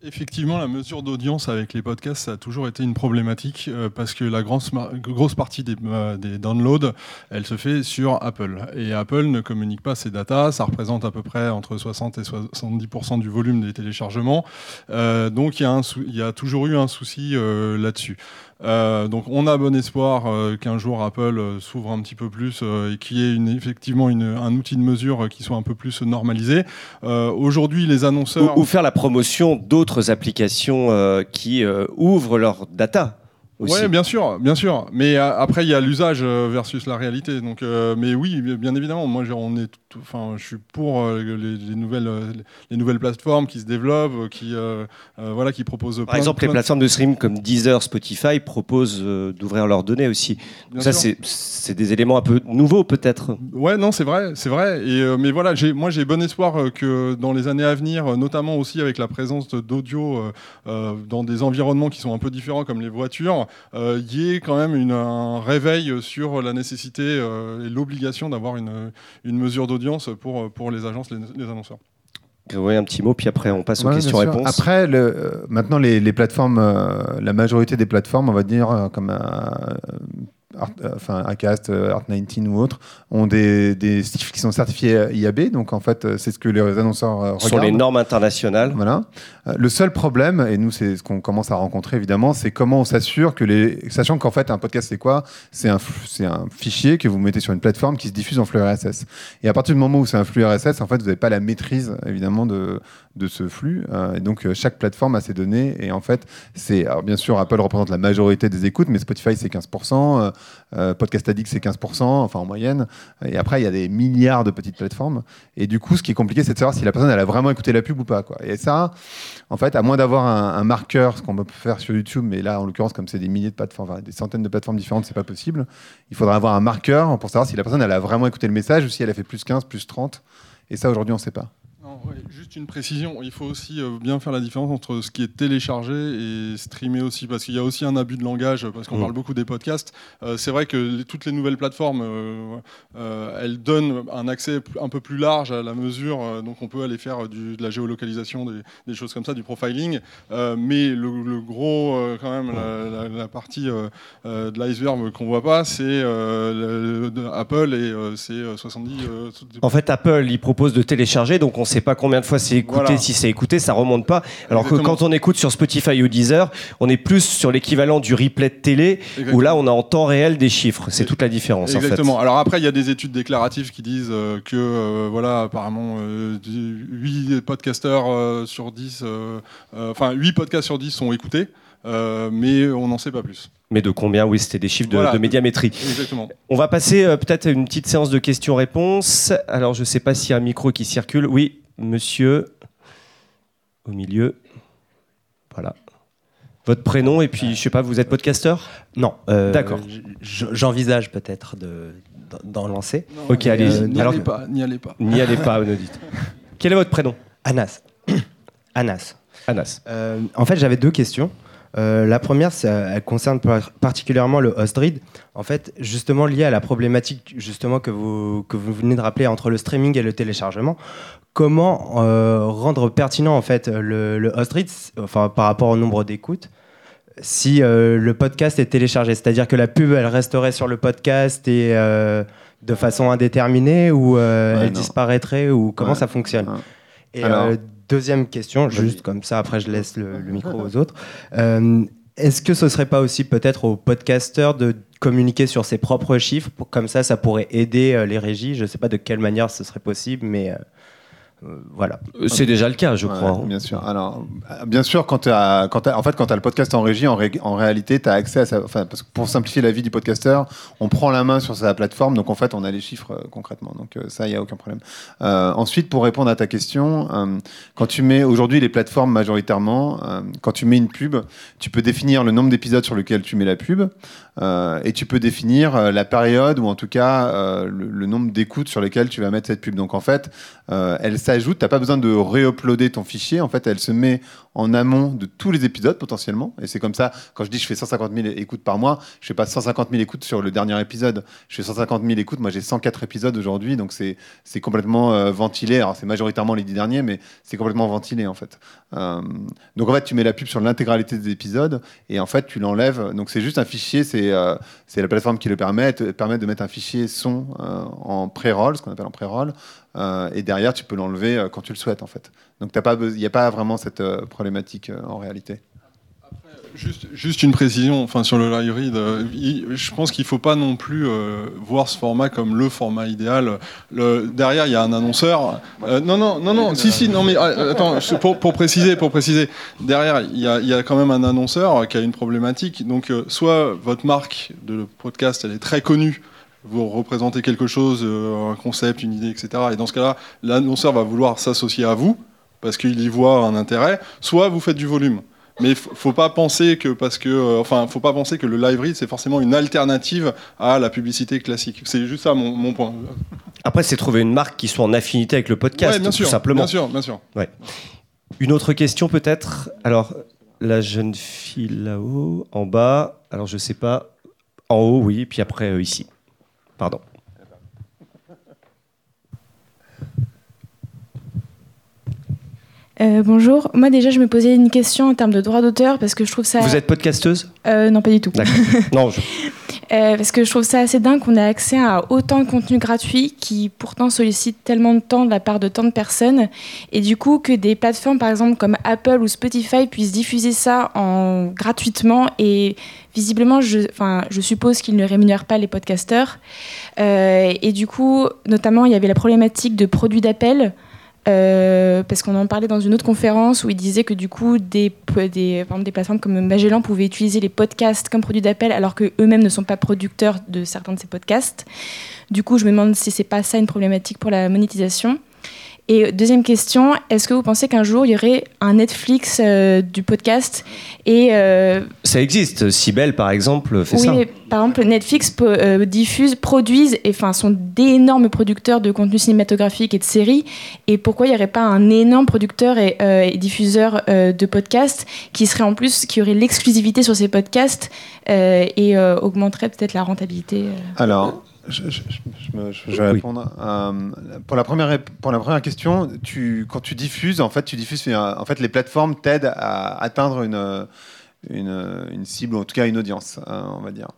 Effectivement, la mesure d'audience avec les podcasts, ça a toujours été une problématique euh, parce que la grosse, grosse partie des, euh, des downloads, elle se fait sur Apple. Et Apple ne communique pas ses datas. Ça représente à peu près entre 60 et 70% du volume des téléchargements. Euh, donc il y, y a toujours eu un souci euh, là-dessus. Euh, donc on a bon espoir euh, qu'un jour Apple euh, s'ouvre un petit peu plus et qu'il y ait effectivement un outil de mesure qui soit un peu plus normalisé. Aujourd'hui, les annonceurs... ou, ou faire la promotion d'autres applications qui ouvrent leurs data aussi Oui, bien sûr, bien sûr. Mais euh, après, il y a l'usage euh, versus la réalité. Donc, euh, mais oui, bien évidemment. Moi, on est, enfin, je suis pour les, les nouvelles, les nouvelles plateformes qui se développent, qui, euh, voilà, qui proposent. Par plein- exemple, les plein plateformes de streaming comme Deezer, Spotify proposent d'ouvrir leurs données aussi. bien ça, c'est- des éléments un peu nouveaux peut-être. Ouais, non, c'est vrai, c'est vrai. Et euh, mais voilà, moi, j'ai bon espoir que dans les années à venir, notamment aussi avec la présence d'audio dans des environnements qui sont un peu différents comme les voitures, il y ait quand même une- un réveil sur la nécessité euh, et l'obligation d'avoir une, une mesure d'audience pour, pour les agences, les, les annonceurs. Oui, un petit mot, puis après on passe aux Ouais, questions-réponses. Après, le, euh, maintenant, les, les plateformes, euh, la majorité des plateformes, on va dire, euh, comme euh, Art- euh, enfin, Acast, euh, Art19 ou autres, ont des, des qui sont certifiés IAB. Donc, en fait, euh, c'est ce que les annonceurs Ce sont les regardent. normes internationales. Voilà. Le seul problème, et nous, c'est ce qu'on commence à rencontrer évidemment, c'est comment on s'assure que les. Sachant qu'en fait, un podcast, c'est quoi? C'est un, f- c'est un fichier que vous mettez sur une plateforme qui se diffuse en flux RSS. Et à partir du moment où c'est un flux RSS, en fait, vous n'avez pas la maîtrise, évidemment, de, de ce flux. Et donc, chaque plateforme a ses données. Et en fait, c'est. Alors, bien sûr, Apple représente la majorité des écoutes, mais Spotify, c'est 15%. Euh, Podcast Addict, c'est 15%, enfin, en moyenne. Et après, il y a des milliards de petites plateformes. Et du coup, ce qui est compliqué, c'est de savoir si la personne, elle a vraiment écouté la pub ou pas. Quoi. Et ça, en fait, à moins d'avoir un, un marqueur, ce qu'on peut faire sur YouTube, mais là, en l'occurrence, comme c'est des milliers de plateformes, enfin, des centaines de plateformes différentes, c'est pas possible. Il faudra avoir un marqueur pour savoir si la personne, elle a vraiment écouté le message ou si elle a fait plus 15, plus 30. Et ça, aujourd'hui, on ne sait pas. Non, ouais, juste une précision, il faut aussi euh, bien faire la différence entre ce qui est téléchargé et streamé aussi, parce qu'il y a aussi un abus de langage, parce qu'on Mm. parle beaucoup des podcasts. Euh, c'est vrai que les- toutes les nouvelles plateformes, euh, euh, elles donnent un accès un peu plus large à la mesure, donc on peut aller faire du- de la géolocalisation, des, des choses comme ça, du profiling, mais le, le gros, quand même, la, la- la partie de l'iceberg qu'on voit pas, c'est Apple et c'est euh, 70... euh, En fait, Apple, il propose de télécharger, donc on pas combien de fois c'est écouté. Voilà. Si c'est écouté, ça remonte pas. Alors que quand on écoute sur Spotify ou Deezer, on est plus sur l'équivalent du replay de télé, où là, on a en temps réel des chiffres. C'est toute la différence. Exactement. En Alors après, il y a des études déclaratives qui disent euh, que, euh, voilà, apparemment, euh, 8 podcasteurs euh, sur 10, euh, euh, enfin 8 podcasts sur 10 sont écoutés, euh, mais on n'en sait pas plus. Mais de combien? Oui, c'était des chiffres de, Voilà. de médiamétrie. Exactement. On va passer euh, peut-être à une petite séance de questions-réponses. Alors, je ne sais pas s'il y a un micro qui circule. Oui, monsieur. Au milieu. Voilà. Votre prénom et puis, je sais pas, vous êtes podcasteur? Non. euh, D'accord. J'envisage peut-être de- d'en lancer. Ok, allez-y. euh, N'y allez pas, n'y allez pas. N'y allez pas, ne dites. Quel est votre prénom? Anas. Anas. Anas. Euh, en fait, j'avais deux questions. Euh, la première, c'est- elle concerne par- particulièrement le host read. En fait, justement lié à la problématique justement que vous, que vous venez de rappeler entre le streaming et le téléchargement. Comment euh, rendre pertinent en fait le, le host read, enfin par rapport au nombre d'écoutes, si euh, le podcast est téléchargé, c'est-à-dire que la pub elle resterait sur le podcast et euh, de façon indéterminée ou euh, Ouais, elle non. disparaîtrait ou comment Ouais. ça fonctionne? Ouais. Et Alors- euh, deuxième question, juste comme ça, après je laisse le, le micro aux autres. Euh, Est-ce que ce serait pas aussi peut-être aux podcasteurs de communiquer sur ses propres chiffres pour- Comme ça, ça pourrait aider euh, les régies? Je ne sais pas de quelle manière ce serait possible, mais Euh, voilà. Euh, C'est déjà le cas, je crois. Bien sûr. Alors, euh, bien sûr, quand tu as, en fait, quand as le podcast en régie, en, ré- en réalité, tu as accès à ça. Enfin, parce que pour simplifier la vie du podcasteur, on prend la main sur sa plateforme, donc en fait, on a les chiffres euh, concrètement. Donc euh, ça, il y a aucun problème. Euh, ensuite, pour répondre à ta question, euh, quand tu mets aujourd'hui les plateformes majoritairement, euh, quand tu mets une pub, tu peux définir le nombre d'épisodes sur lequel tu mets la pub, euh, et tu peux définir euh, la période ou en tout cas euh, le, nombre d'écoutes sur lesquelles tu vas mettre cette pub. Donc en fait, elle s'ajoute, tu n'as pas besoin de réuploader ton fichier, en fait elle se met en amont de tous les épisodes potentiellement. Et c'est comme ça, quand je dis je fais 150 000 écoutes par mois, je fais pas 150 000 écoutes sur le dernier épisode. Je fais 150 000 écoutes, moi j'ai 104 épisodes aujourd'hui, donc c'est complètement euh, ventilé. Alors c'est majoritairement les 10 derniers, mais c'est complètement ventilé en fait. Euh, donc en fait tu mets la pub sur l'intégralité des épisodes et en fait tu l'enlèves. Donc c'est juste un fichier, c'est euh, la plateforme qui le permet, permet de mettre un fichier son en pré-roll, ce qu'on appelle en pré-roll, euh, et derrière tu peux l'enlever euh, quand tu le souhaites en fait. Donc il n'y a pas vraiment cette euh, problématique en réalité. Juste, une précision enfin, sur le live read. je pense qu'il ne faut pas non plus voir ce format comme le format idéal. Derrière, il y a un annonceur. Non, non, non, non, si, si, non, mais euh, attends, pour, pour préciser, pour préciser, derrière, il y, a, il y a quand même un annonceur qui a une problématique. Donc, soit votre marque de podcast, elle est très connue. Vous représentez quelque chose, euh, un concept, une idée, etc. Et dans ce cas-là, l'annonceur va vouloir s'associer à vous parce qu'il y voit un intérêt. Soit vous faites du volume. Mais il faut pas penser que parce que, euh, enfin, faut pas penser que le live read c'est forcément une alternative à la publicité classique. C'est juste ça mon, mon point. Après, c'est trouver une marque qui soit en affinité avec le podcast, Ouais, bien tout sûr, simplement. bien sûr, bien sûr. Une autre question peut-être? Alors, la jeune fille là-haut, en bas. Alors, je sais pas. En haut, oui, puis après euh, ici. Pardon. Euh, bonjour, moi déjà je me posais une question en termes de droit d'auteur parce que je trouve ça... Vous êtes podcasteuse Euh, non pas du tout. D'accord. non, je- Euh, parce que je trouve ça assez dingue qu'on ait accès à autant de contenu gratuit qui pourtant sollicite tellement de temps de la part de tant de personnes. Et du coup, que des plateformes par exemple comme Apple ou Spotify puissent diffuser ça en... gratuitement et visiblement, je, suppose qu'ils ne rémunèrent pas les podcasteurs. Euh, et du coup, notamment, il y avait la problématique de produits d'appel. Euh, parce qu'on en parlait dans une autre conférence où il disait que du coup des plateformes comme Magellan pouvaient utiliser les podcasts comme produits d'appel alors qu'eux-mêmes ne sont pas producteurs de certains de ces podcasts. Du coup, je me demande si c'est pas ça une problématique pour la monétisation. Et deuxième question, est-ce que vous pensez qu'un jour il y aurait un Netflix euh, du podcast et euh, Ça existe. Sibel, par exemple, fait oui, ça. mais par exemple, Netflix euh, diffuse, produisent, et enfin, sont d'énormes producteurs de contenu cinématographique et de séries. Et pourquoi il n'y aurait pas un énorme producteur et, euh, et diffuseur euh, de podcasts qui serait en plus, qui aurait l'exclusivité sur ces podcasts euh, et euh, augmenterait peut-être la rentabilité euh? Alors, je, je- je- je me- je- je vais Oui. répondre. Euh, pour, la première, pour la première question, tu, quand tu diffuses, en fait, tu diffuses, euh, en fait, les plateformes t'aident à atteindre une, une, une cible, ou en tout cas une audience, euh, on va dire.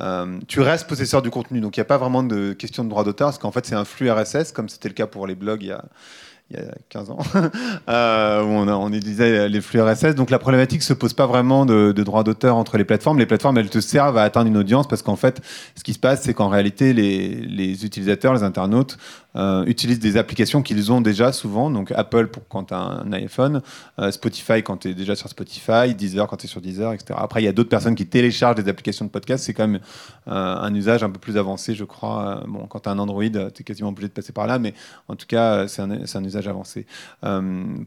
Euh, tu restes possesseur du contenu, donc il n'y a pas vraiment de question de droit d'auteur, parce qu'en fait, c'est un flux RSS, comme c'était le cas pour les blogs il y a, il y a 15 ans, euh, on, utilisait les flux RSS. Donc la problématique se pose pas vraiment de, droit d'auteur entre les plateformes. Les plateformes, elles te servent à atteindre une audience parce qu'en fait, ce qui se passe, c'est qu'en réalité, les utilisateurs, les internautes, euh, utilisent des applications qu'ils ont déjà souvent. Donc Apple pour quand tu as un iPhone, euh, Spotify quand tu es déjà sur Spotify, Deezer quand tu es sur Deezer, etc. Après, il y a d'autres personnes qui téléchargent des applications de podcast. C'est quand même euh, un usage un peu plus avancé, je crois. Bon, quand tu as un Android, tu es quasiment obligé de passer par là, mais en tout cas, c'est un, un usage avancé.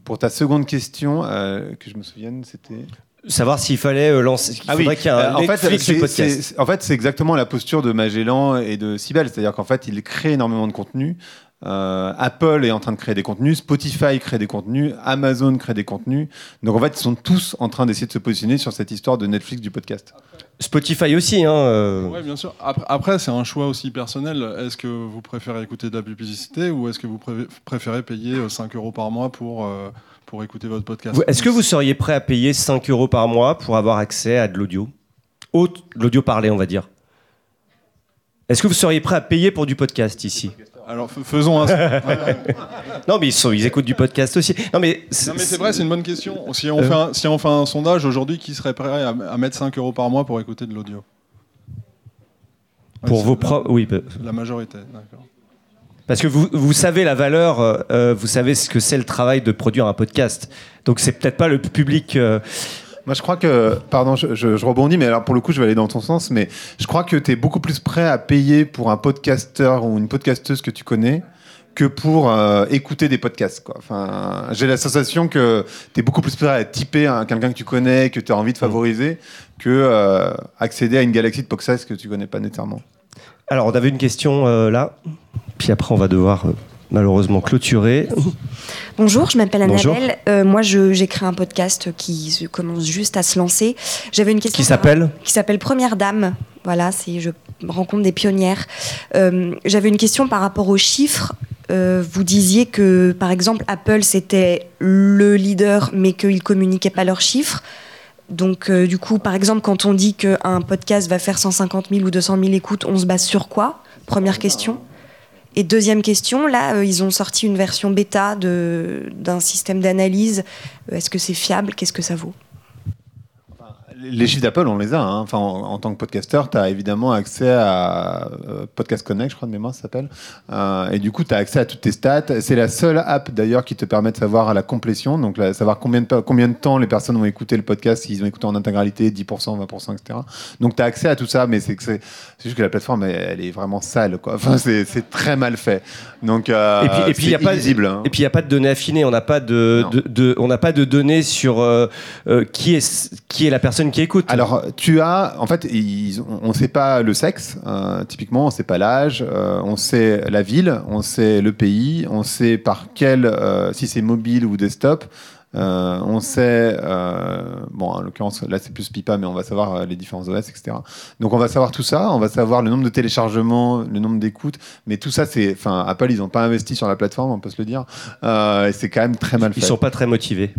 Pour ta seconde question, que je me souvienne, c'était. Savoir s'il fallait euh, lancer. qu'il Ah oui, faudrait qu'il y ait un euh, en fait, Netflix du c'est- podcast. c'est- en fait, c'est exactement la posture de Magellan et de Sibel. C'est-à-dire qu'en fait, ils créent énormément de contenu. Euh, Apple est en train de créer des contenus, Spotify crée des contenus, Amazon crée des contenus. Donc en fait, ils sont tous en train d'essayer de se positionner sur cette histoire de Netflix du podcast. Spotify aussi, hein. euh, Ouais, bien sûr. Après, après, c'est un choix aussi personnel. Est-ce que vous préférez écouter de la publicité ou est-ce que vous pré- préférez payer euh, 5 euros par mois pour, euh, pour écouter votre podcast Est-ce que vous seriez prêt à payer 5 euros par mois pour avoir accès à de l'audio? L'audio parlé, on va dire. Est-ce que vous seriez prêt à payer pour du podcast ici? Alors fais- faisons un. Non, mais ils, sont- ils écoutent du podcast aussi. Non, mais c'est vrai, c'est une bonne question. Si on, fait un, si on fait un sondage aujourd'hui, qui serait prêt à, à mettre 5 euros par mois pour écouter de l'audio? Pour Ouais, vos propres. Oui, bah, La, la majorité, d'accord. Parce que vous, vous savez la valeur, euh, euh, vous savez ce que c'est le travail de produire un podcast. Donc c'est peut-être pas le public. euh, Moi, je crois que, pardon, je, je- je rebondis, mais alors pour le coup, je vais aller dans ton sens, mais je crois que tu es beaucoup plus prêt à payer pour un podcasteur ou une podcasteuse que tu connais que pour euh, écouter des podcasts. Quoi. Enfin, j'ai la sensation que tu es beaucoup plus prêt à typer quelqu'un que tu connais, que tu as envie de favoriser, que euh, accéder à une galaxie de podcasts que tu connais pas nécessairement. Alors, on avait une question euh, là, puis après, on va devoir euh, malheureusement clôturer. Bonjour, je m'appelle. Annabelle. Euh, moi, j'ai créé un podcast qui commence juste à se lancer. J'avais une question Qui s'appelle? Qui s'appelle Première Dame. Voilà, c'est je rencontre des pionnières. Euh, J'avais une question par rapport aux chiffres. Euh, vous disiez que, par exemple, Apple c'était le leader, mais qu'ils communiquaient pas leurs chiffres. Donc, du coup, par exemple, quand on dit qu'un podcast va faire 150 000 ou 200 000 écoutes, on se base sur quoi? Première question. Et deuxième question, là, euh, ils ont sorti une version bêta d'un système d'analyse. Euh, Est-ce que c'est fiable? Qu'est-ce que ça vaut? Les chiffres d'Apple, on les a. hein. Enfin, en, en tant que podcasteur, tu as évidemment accès à euh, Podcast Connect, je crois de mémoire, ça s'appelle. Euh, et du coup, tu as accès à toutes tes stats. C'est la seule app d'ailleurs qui te permet de savoir à la complétion, donc savoir combien de, combien de temps les personnes ont écouté le podcast, s'ils ont écouté en intégralité, 10%, 20%, etc. Donc tu as accès à tout ça, mais c'est que c'est c'est juste que la plateforme, elle, elle est vraiment sale. Quoi. Enfin, c'est très mal fait. Donc, euh, Et puis, et puis y a pas, hein. et puis il y a pas de données affinées. On n'a pas de, Non. de, de- on n'a pas de données sur euh, qui est qui est la personne qui écoute. Alors, tu as, en fait, ils- on ne sait pas le sexe, euh, typiquement, on ne sait pas l'âge, euh, on sait la ville, on sait le pays, on sait par quel, euh, si c'est mobile ou desktop, euh, on sait, bon, en l'occurrence, là c'est plus Pipa, mais on va savoir les différents OS, etc. Donc, on va savoir tout ça, on va savoir le nombre de téléchargements, le nombre d'écoutes, mais tout ça, c'est, enfin, Apple, ils n'ont pas investi sur la plateforme, on peut se le dire, et c'est quand même très mal Ils fait. sont pas très motivés.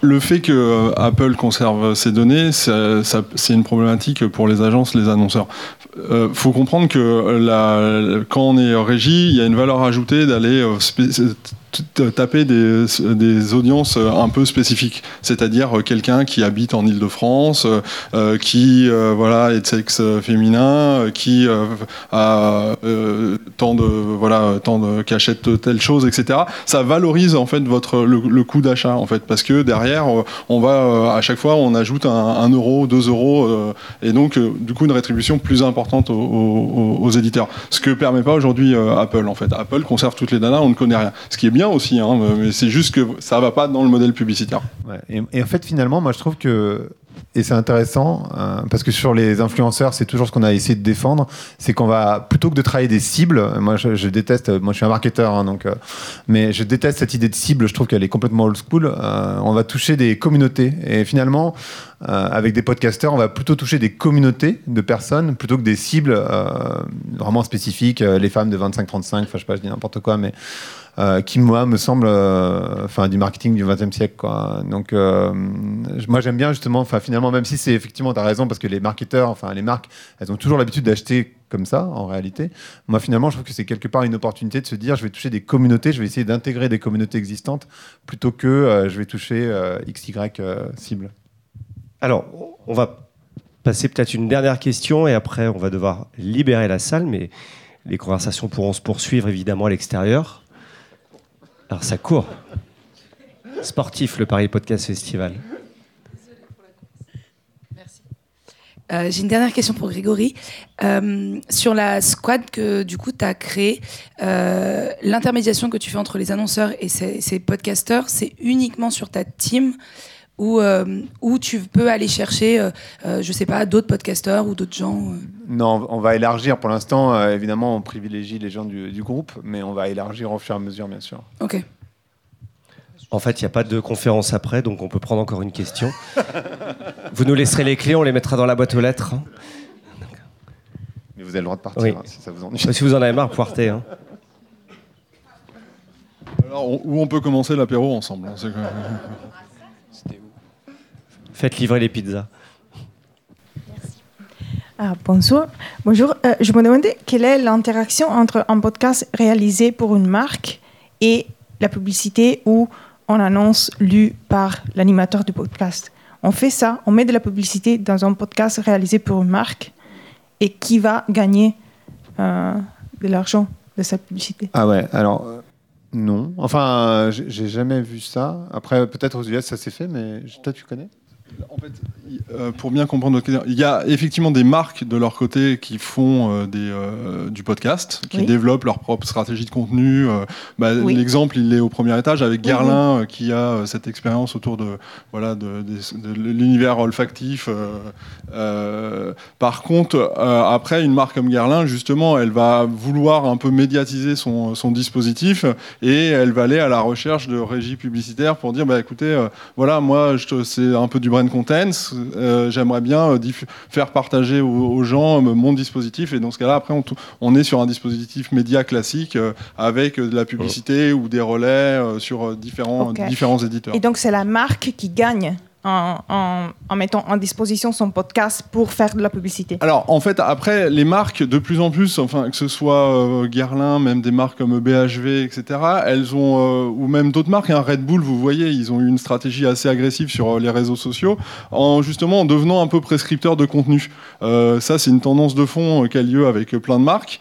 Le fait que euh, Apple conserve ces données, c'est une problématique pour les agences, les annonceurs. Euh, faut comprendre que quand on est régie, il y a une valeur ajoutée d'aller euh, taper des, audiences euh, un peu spécifiques, c'est-à-dire euh, quelqu'un qui habite en Île-de-France, euh, qui voilà est de sexe féminin, qui euh, a tant de voilà tant de cachettes telle chose, etc. Ça valorise en fait votre le, coût d'achat en fait parce que derrière on va à chaque fois on ajoute un, euro, deux euros et donc du coup une rétribution plus importante aux, éditeurs. Ce que permet pas aujourd'hui Apple en fait. Apple conserve toutes les données, on ne connaît rien. Ce qui bien aussi, hein, mais c'est juste que ça va pas dans le modèle publicitaire. Et, en fait, finalement, moi, je trouve que et c'est intéressant euh, parce que sur les influenceurs, c'est toujours ce qu'on a essayé de défendre, c'est qu'on va plutôt que de travailler des cibles. Moi, je, déteste. Moi, je suis un marketeur, hein, donc, euh, mais je déteste cette idée de cible. Je trouve qu'elle est complètement old school. Euh, on va toucher des communautés et finalement, euh, avec des podcasteurs, on va plutôt toucher des communautés de personnes plutôt que des cibles vraiment spécifiques. les femmes de 25-35, enfin, je sais pas, je dis n'importe quoi, mais euh, qui moi me semble euh, enfin du marketing du 20e siècle quoi. Donc euh, moi j'aime bien justement enfin finalement même si c'est effectivement tu as raison parce que les marketeurs enfin les marques elles ont toujours l'habitude d'acheter comme ça en réalité. Moi finalement je trouve que c'est quelque part une opportunité de se dire je vais toucher des communautés, je vais essayer d'intégrer des communautés existantes plutôt que je vais toucher euh, XY cible. Alors, on va passer peut-être une dernière question et après on va devoir libérer la salle, mais les conversations pourront se poursuivre évidemment à l'extérieur. Alors ça court. Sportif, le Paris Podcast Festival. Euh, J'ai une dernière question pour Grégory. Euh, sur la squad que du coup tu as créée, euh, l'intermédiation que tu fais entre les annonceurs et ces, ces podcasteurs, c'est uniquement sur ta team où, euh, où tu peux aller chercher, euh, euh, je sais pas, d'autres podcasteurs ou d'autres gens euh. Non, on va élargir pour l'instant euh, évidemment on privilégie les gens du, du groupe mais on va élargir au fur et à mesure bien sûr. Ok. En fait, il n'y a pas de conférence après, donc on peut prendre encore une question. Vous nous laisserez les clés, on les mettra dans la boîte aux lettres. hein. Mais vous avez le droit de partir Oui. hein, si ça vous ennuie. Si vous en avez marre, poirtez. Hein. Alors, où on peut commencer l'apéro ensemble. hein, Faites livrer les pizzas. Ah, bonjour. Bonjour. Euh, je me demandais quelle est l'interaction entre un podcast réalisé pour une marque et la publicité où on annonce lu par l'animateur du podcast. On fait ça, on met de la publicité dans un podcast réalisé pour une marque et qui va gagner euh, de l'argent de sa publicité. Ah ouais, alors euh, non. Enfin, euh, j'ai jamais vu ça. Après, peut-être aux US ça s'est fait, mais toi tu connais? En fait, euh, pour bien comprendre notre question, il y a effectivement des marques de leur côté qui font euh, des, euh, du podcast, qui Oui. développent leur propre stratégie de contenu. bah, Oui. L'exemple, il est au premier étage avec Oui, Guerlain euh, qui a cette expérience autour de, voilà, de, des- de l'univers olfactif. par contre, après, une marque comme Guerlain, justement, elle va vouloir un peu médiatiser son, son dispositif et elle va aller à la recherche de régies publicitaires pour dire, bah, écoutez, voilà, moi, c'est un peu du brand content. euh, J'aimerais bien euh, faire partager aux, aux gens euh, mon dispositif. Et dans ce cas-là, après, on, est sur un dispositif média classique euh, avec de la publicité ou des relais euh, sur différents éditeurs. Et donc, c'est la marque qui gagne en, mettant en disposition son podcast pour faire de la publicité. Alors, en fait, après, les marques, de plus en plus, enfin, que ce soit euh, Guerlain, même des marques comme BHV, etc., elles ont, euh, ou même d'autres marques, un Red Bull, vous voyez, ils ont eu une stratégie assez agressive sur euh, les réseaux sociaux, en justement en devenant un peu prescripteurs de contenu. Euh, ça, c'est une tendance de fond qui a lieu avec plein de marques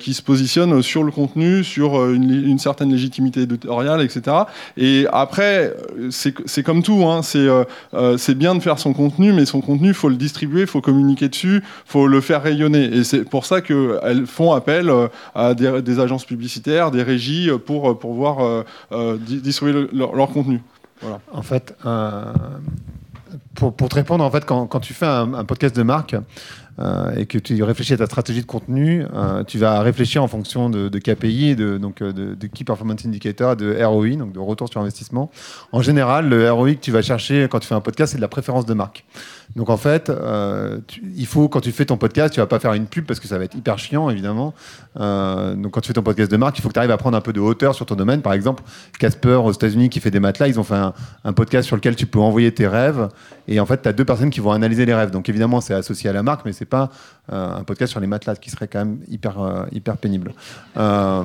qui se positionnent sur le contenu, sur une, certaine légitimité éditoriale, etc. Et après, c'est c'est comme tout, hein, c'est euh, c'est bien de faire son contenu, mais son contenu, il faut le distribuer, il faut communiquer dessus, il faut le faire rayonner. Et c'est pour ça qu'elles font appel euh, à des, agences publicitaires, des régies, euh, pour pouvoir euh, di- distribuer le- leur, contenu. Voilà. En fait, pour, pour te répondre, en fait, quand, quand tu fais un podcast de marque euh, et que tu réfléchis à ta stratégie de contenu, euh, tu vas réfléchir en fonction de, KPI, de, donc euh, de, Key Performance Indicator, de ROI, donc de retour sur investissement. En général, le ROI que tu vas chercher quand tu fais un podcast, c'est de la préférence de marque. Donc en fait, il faut quand tu fais ton podcast, tu vas pas faire une pub parce que ça va être hyper chiant évidemment. Donc quand tu fais ton podcast de marque, il faut que tu arrives à prendre un peu de hauteur sur ton domaine. Par exemple, Casper aux États-Unis qui fait des matelas, ils ont fait un, un podcast sur lequel tu peux envoyer tes rêves et en fait, tu as deux personnes qui vont analyser les rêves. Donc évidemment, c'est associé à la marque, mais c'est pas euh, un podcast sur les matelas qui serait quand même hyper euh, hyper pénible. Euh,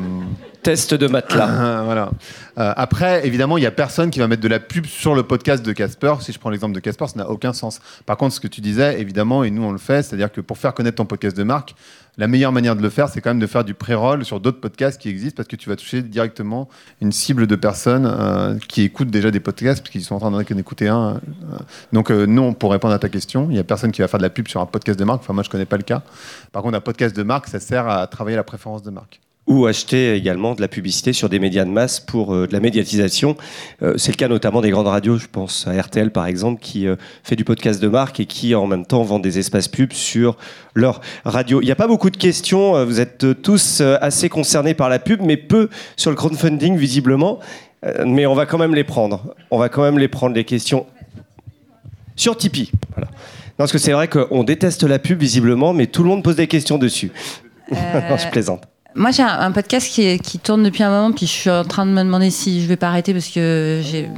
Test de matelas. voilà. Euh, après, évidemment, il y a personne qui va mettre de la pub sur le podcast de Casper. Si je prends l'exemple de Casper, ça n'a aucun sens. Par contre, ce que tu disais, évidemment, et nous on le fait, c'est-à-dire que pour faire connaître ton podcast de marque, la meilleure manière de le faire, c'est quand même de faire du pré-roll sur d'autres podcasts qui existent parce que tu vas toucher directement une cible de personnes euh, qui écoutent déjà des podcasts parce qu'ils sont en train d'en écouter un. euh. Donc, euh, non, pour répondre à ta question, il n'y a personne qui va faire de la pub sur un podcast de marque. Enfin, moi, je connais pas le Par contre, un podcast de marque, ça sert à travailler la préférence de marque. ou acheter également de la publicité sur des médias de masse pour euh, de la médiatisation. Euh, c'est le cas notamment des grandes radios, je pense à RTL par exemple, qui euh, fait du podcast de marque et qui en même temps vend des espaces pubs sur leur radio. Il n'y a pas beaucoup de questions, vous êtes tous assez concernés par la pub, mais peu sur le crowdfunding visiblement. Mais on va quand même les prendre. On va quand même les prendre, les questions. Sur Tipeee. Voilà. Parce que c'est vrai qu'on déteste la pub visiblement, mais tout le monde pose des questions dessus. non, je plaisante. Moi, j'ai un, un podcast qui, est- qui tourne depuis un moment, puis je suis en train de me demander si je vais pas arrêter parce que j'ai.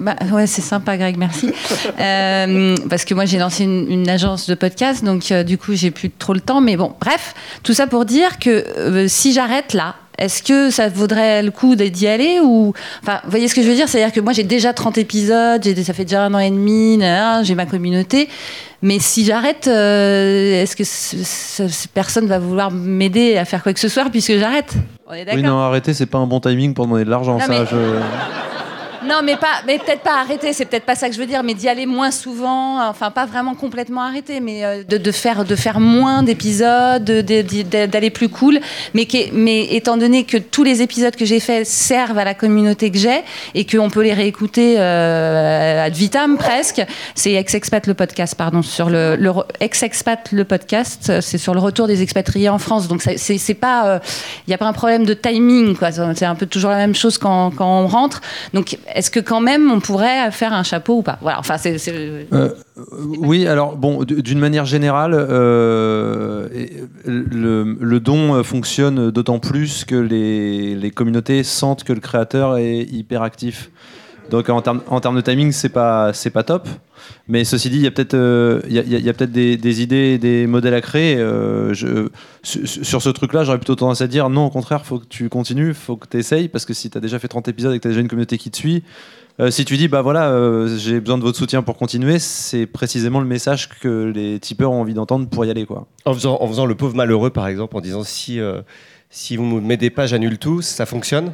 Bah, ouais, c'est sympa, Greg, merci. Euh, parce que moi, j'ai lancé une, une agence de podcast, donc euh, du coup, j'ai plus trop le temps. Mais bon, bref, tout ça pour dire que euh, si j'arrête là, est-ce que ça vaudrait le coup d'y aller ou enfin vous voyez ce que je veux dire? C'est-à-dire que moi j'ai déjà 30 épisodes j'ai ça fait déjà un an et demi j'ai ma communauté. Mais si j'arrête euh, est-ce que ce- ce- personne va vouloir m'aider à faire quoi que ce soit puisque j'arrête? On est d'accord Oui, non, arrêtez, c'est pas un bon timing pour demander de l'argent, Non, ça. mais- je- Non, mais pas, mais peut-être pas arrêter. C'est peut-être pas ça que je veux dire, mais d'y aller moins souvent. Enfin, pas vraiment complètement arrêter, mais euh, de, faire de faire moins d'épisodes, de- de- de- d'aller plus cool. Mais étant donné que tous les épisodes que j'ai faits servent à la communauté que j'ai et qu'on peut les réécouter euh, ad vitam presque, c'est ex-expat le podcast, pardon, sur le, ex-expat le podcast, euh, c'est sur le retour des expatriés en France. Donc c'est pas, il n'y a pas un problème de timing. C'est un peu toujours la même chose quand, quand on rentre. Donc est-ce que quand même on pourrait faire un chapeau ou pas? Voilà. Enfin, c'est. Euh, oui, alors bon, d'une manière générale, euh, le, don fonctionne d'autant plus que les, les communautés sentent que le créateur est hyper actif. Donc en termes en de timing, c'est pas c'est pas top. Mais ceci dit, il y a peut-être euh, il y a- il y a- il y a peut-être des, des idées, des modèles à créer. Euh, je- sur, ce truc-là, j'aurais plutôt tendance à dire non, au contraire, faut que tu continues, faut que tu essayes, parce que si tu as déjà fait 30 épisodes et que tu as déjà une communauté qui te suit, euh, si tu dis bah voilà, euh, j'ai besoin de votre soutien pour continuer, c'est précisément le message que les tipeurs ont envie d'entendre pour y aller quoi. En faisant, en faisant le pauvre malheureux, par exemple, en disant si, si vous me mettez des pages annule tout, ça fonctionne?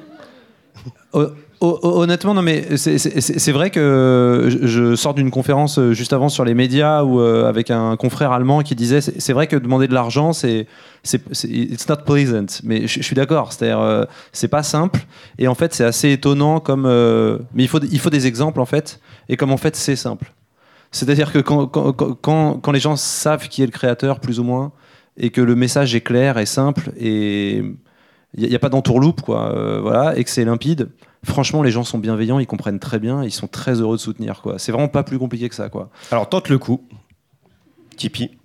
Honnêtement, non, mais c'est vrai que je sors d'une conférence euh, juste avant sur les médias ou euh, avec un confrère allemand qui disait c'est vrai que demander de l'argent, c'est it's not pleasant. Mais je, suis d'accord, c'est-à-dire euh, c'est pas simple et en fait c'est assez étonnant comme mais il faut il faut des exemples en fait et comme en fait c'est simple. C'est-à-dire que quand, quand, les gens savent qui est le créateur plus ou moins et que le message est clair et simple et il n'y a, pas d'entourloupe quoi, voilà, et que c'est limpide franchement, les gens sont bienveillants, ils comprennent très bien, ils sont très heureux de soutenir. Quoi. C'est vraiment pas plus compliqué que ça. Alors tente le coup. Tipeee.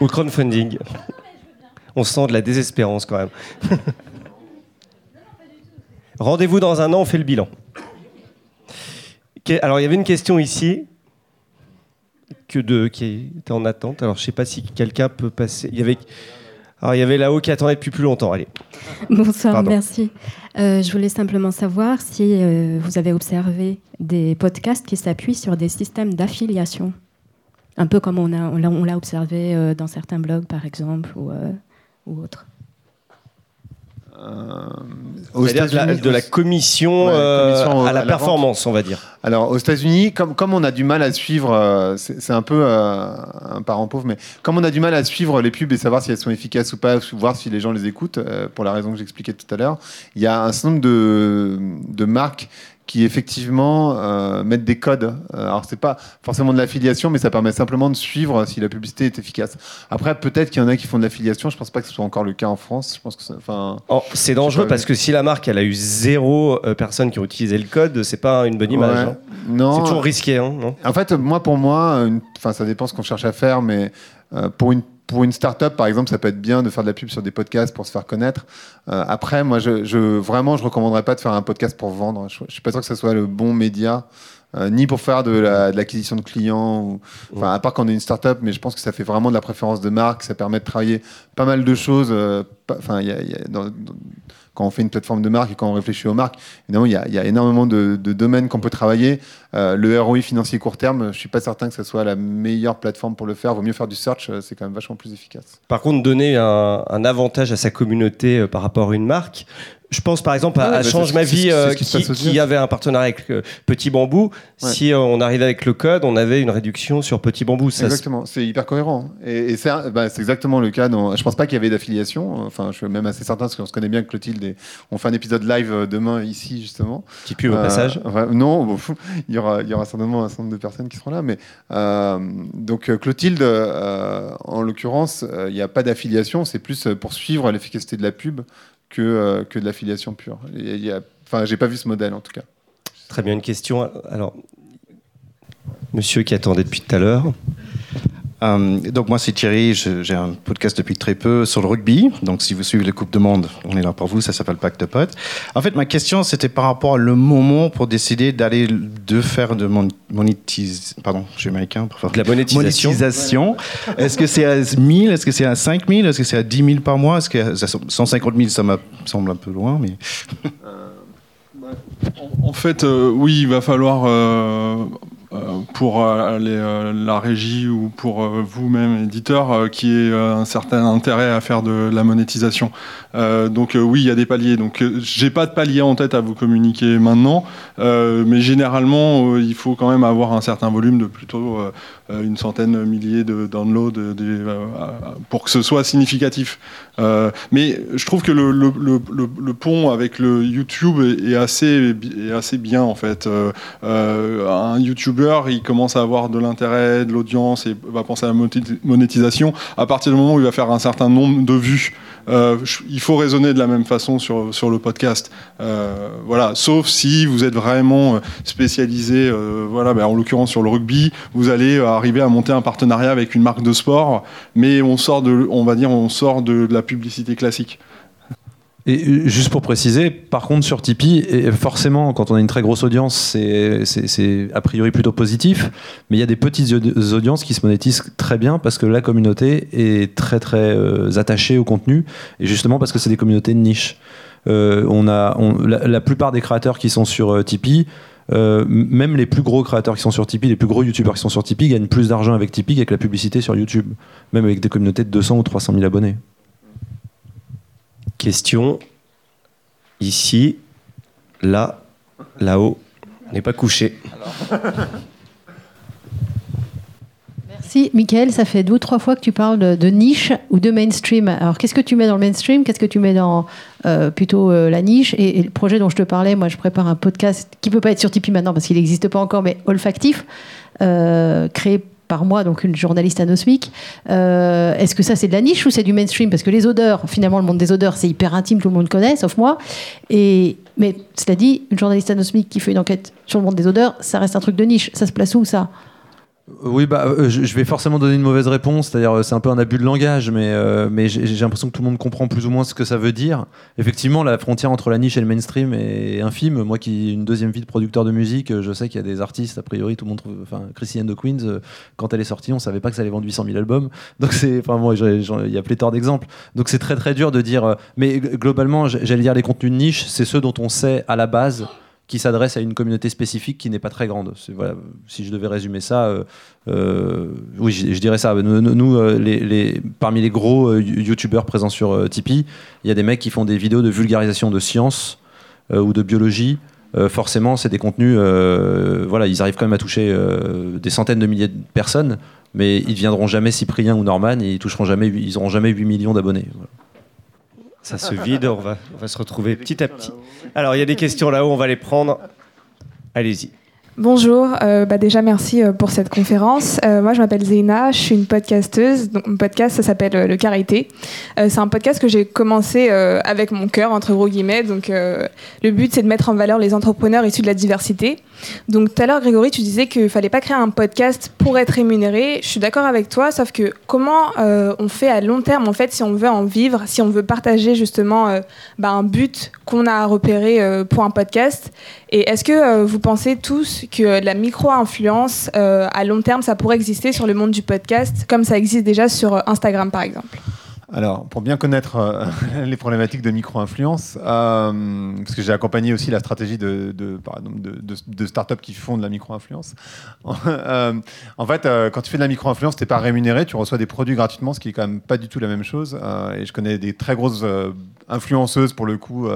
Ou crowdfunding. On sent de la désespérance quand même. Rendez-vous dans un an, on fait le bilan. Alors il y avait une question ici qui était en attente. Alors je ne sais pas si quelqu'un peut passer. Il y avait alors, il y avait là-haut qui attendait depuis plus longtemps. Allez. Bonsoir, merci. Euh, je voulais simplement savoir si euh, vous avez observé des podcasts qui s'appuient sur des systèmes d'affiliation. Un peu comme on, a, on l'a observé euh, dans certains blogs, par exemple, ou, ou autres. Euh, cest de la, commission, euh, à la, performance, on va dire. Alors aux États-Unis, comme, comme on a du mal à suivre, euh, c'est un peu un parent pauvre, mais comme on a du mal à suivre les pubs et savoir si elles sont efficaces ou pas, voir si les gens les écoutent, pour la raison que j'expliquais tout à l'heure, il y a un certain nombre de, de marques qui effectivement euh, mettent des codes. Euh, alors c'est pas forcément de l'affiliation, mais ça permet simplement de suivre si la publicité est efficace. Après, peut-être qu'il y en a qui font de l'affiliation. Je pense pas que ce soit encore le cas en France. Je pense que enfin. Oh, c'est dangereux parce que si la marque elle a eu zéro euh, personne qui ont utilisé le code, c'est pas une bonne image. Hein. Non. C'est toujours risqué, hein, non? En fait, moi pour moi, enfin ça dépend ce qu'on cherche à faire, mais pour une pour une start-up, par exemple, ça peut être bien de faire de la pub sur des podcasts pour se faire connaître. Euh, après, moi, je, je, vraiment, je recommanderais pas de faire un podcast pour vendre. Je, je suis pas sûr que ce soit le bon média. Euh, ni pour faire de l'acquisition de, clients, ou, à part quand on est une start-up, mais je pense que ça fait vraiment de la préférence de marque, ça permet de travailler pas mal de choses. Enfin, quand on fait une plateforme de marque et quand on réfléchit aux marques, évidemment, il y a, énormément de, domaines qu'on peut travailler. Euh, le ROI financier court terme, je ne suis pas certain que ce soit la meilleure plateforme pour le faire. Vaut mieux faire du search, euh, c'est quand même vachement plus efficace. Par contre, donner un, un avantage à sa communauté euh, par rapport à une marque, je pense par exemple à, bah, Change ma vie euh, qui, avait un partenariat avec euh, Petit Bambou. Si euh, on arrivait avec le code, on avait une réduction sur Petit Bambou. exactement, c'est hyper cohérent. Et, bah, c'est exactement le cas. Dans... Je pense pas qu'il y avait d'affiliation. Enfin, je suis même assez certain parce qu'on se connaît bien Clotilde. Et on fait un épisode live demain ici justement. Qui pue au passage. non, il y aura, il y aura certainement un certain nombre de personnes qui seront là. Mais donc Clotilde, en l'occurrence, il n'y a pas d'affiliation. C'est plus pour suivre l'efficacité de la pub que, euh, que de l'affiliation pure. Enfin, j'ai pas vu ce modèle en tout cas. Très bien, une question. Alors, monsieur qui attendait depuis tout à l'heure. Euh, donc moi c'est Thierry, j'ai un podcast depuis très peu sur le rugby. Donc si vous suivez les Coupes de Monde, on est là pour vous, ça s'appelle Pacte de Potes. En fait ma question c'était par rapport au moment pour décider d'aller de faire de monétisation, pardon, je suis américain, pour la monétisation. Est-ce que c'est à 1000, est-ce que c'est à 5000, est-ce que c'est à 10 000 par mois, est-ce que 150 000 ça me semble un peu loin, mais. En fait, euh, oui, il va falloir euh, pour euh, euh, la régie ou pour vous-même, éditeur, qui ait un certain intérêt à faire de la monétisation. donc oui, il y a des paliers. Donc j'ai pas de palier en tête à vous communiquer maintenant, mais généralement, il faut quand même avoir un certain volume de plutôt une centaine, milliers de downloads pour que ce soit significatif. mais je trouve que le, pont avec le YouTube est, assez, est assez bien en fait. un YouTuber il commence à avoir de l'intérêt, de l'audience et va penser à la monétisation à partir du moment où il va faire un certain nombre de vues. Euh, il faut raisonner de la même façon sur, sur le podcast. Euh, voilà, sauf si vous êtes vraiment euh, spécialisé, voilà, ben, en l'occurrence sur le rugby, vous allez arriver à monter un partenariat avec une marque de sport, mais on sort de, on va dire, on sort de la publicité classique. Et euh, juste pour préciser, par contre sur Tipeee, forcément quand on a une très grosse audience, c'est a priori plutôt positif, mais il y a des petites audiences qui se monétisent très bien parce que la communauté est très très euh, attachée au contenu, et justement parce que c'est des communautés de niche. Euh, on a, la, plupart des créateurs qui sont sur Tipeee, même les plus gros créateurs qui sont sur Tipeee, les plus gros youtubeurs qui sont sur Tipeee gagnent plus d'argent avec Tipeee qu'avec la publicité sur YouTube, même avec des communautés de 200 ou 300 000 abonnés. Question ici, là, là-haut. N'est pas couché. Merci. Michael, ça fait deux ou trois fois que tu parles de, niche ou de mainstream. Alors, qu'est-ce que tu mets dans le mainstream? Qu'est-ce que tu mets dans euh, plutôt euh, la niche? Et, le projet dont je te parlais, moi, je prépare un podcast qui peut pas être sur Tipeee maintenant parce qu'il n'existe pas encore, mais olfactif, euh, créé par moi, donc une journaliste anosmique. Euh, Est-ce que ça c'est de la niche ou c'est du mainstream? Parce que les odeurs, finalement, le monde des odeurs, c'est hyper intime, tout le monde connaît, sauf moi. Et mais cela dit, une journaliste anosmique qui fait une enquête sur le monde des odeurs, ça reste un truc de niche. Ça se place où ça? Oui, bah, euh, je vais forcément donner une mauvaise réponse, c'est-à-dire euh, c'est un peu un abus de langage, mais, euh, mais j'ai l'impression que tout le monde comprend plus ou moins ce que ça veut dire. Effectivement, la frontière entre la niche et le mainstream est infime. Moi qui ai une deuxième vie de producteur de musique, euh, je sais qu'il y a des artistes, a priori, tout le monde trouve. Enfin, Chrissy and Queens, euh, quand elle est sortie, on savait pas que ça allait vendre 800 000 albums. Donc c'est. Enfin, moi, il y a pléthore d'exemples. Donc c'est très très dur de dire. euh, mais globalement, j'allais dire les contenus de niche, c'est ceux dont on sait à la base qui s'adresse à une communauté spécifique qui n'est pas très grande. Si je devais résumer ça, euh, euh, oui, je, dirais ça. Nous, euh, parmi les gros youtubeurs présents sur Tipeee, il y a des mecs qui font des vidéos de vulgarisation de science ou de biologie. Forcément, c'est des contenus. voilà, ils arrivent quand même à toucher des centaines de milliers de personnes, mais ils ne deviendront jamais Cyprien ou Norman ils toucheront jamais, ils auront jamais 8 millions d'abonnés. Ça se vide, on va, on va se retrouver petit à petit. Alors, il y a des questions là-haut, on va les prendre. Allez-y. Bonjour, euh, bah déjà merci euh, pour cette conférence. Euh, moi je m'appelle Zéna, je suis une podcasteuse. Mon podcast ça s'appelle Le Carité. C'est un podcast que j'ai commencé avec mon cœur entre gros guillemets. Donc le but c'est de mettre en valeur les entrepreneurs issus de la diversité. Donc tout à l'heure Grégory tu disais qu'il fallait pas créer un podcast pour être rémunéré. Je suis d'accord avec toi, sauf que comment on fait à long terme en fait si on veut en vivre, si on veut partager justement bah, un but qu'on a repéré euh, pour un podcast? Et est-ce que euh, vous pensez tous que la micro-influence euh, à long terme, ça pourrait exister sur le monde du podcast, comme ça existe déjà sur euh, Instagram par exemple? Alors, pour bien connaître euh, les problématiques de micro-influence, euh, parce que j'ai accompagné aussi la stratégie de, de, par startups qui font de la micro-influence. Euh, en fait, quand tu fais de la micro-influence, tu n'es pas rémunéré, tu reçois des produits gratuitement, ce qui est quand même pas du tout la même chose. Et je connais des très grosses influenceuses, pour le coup,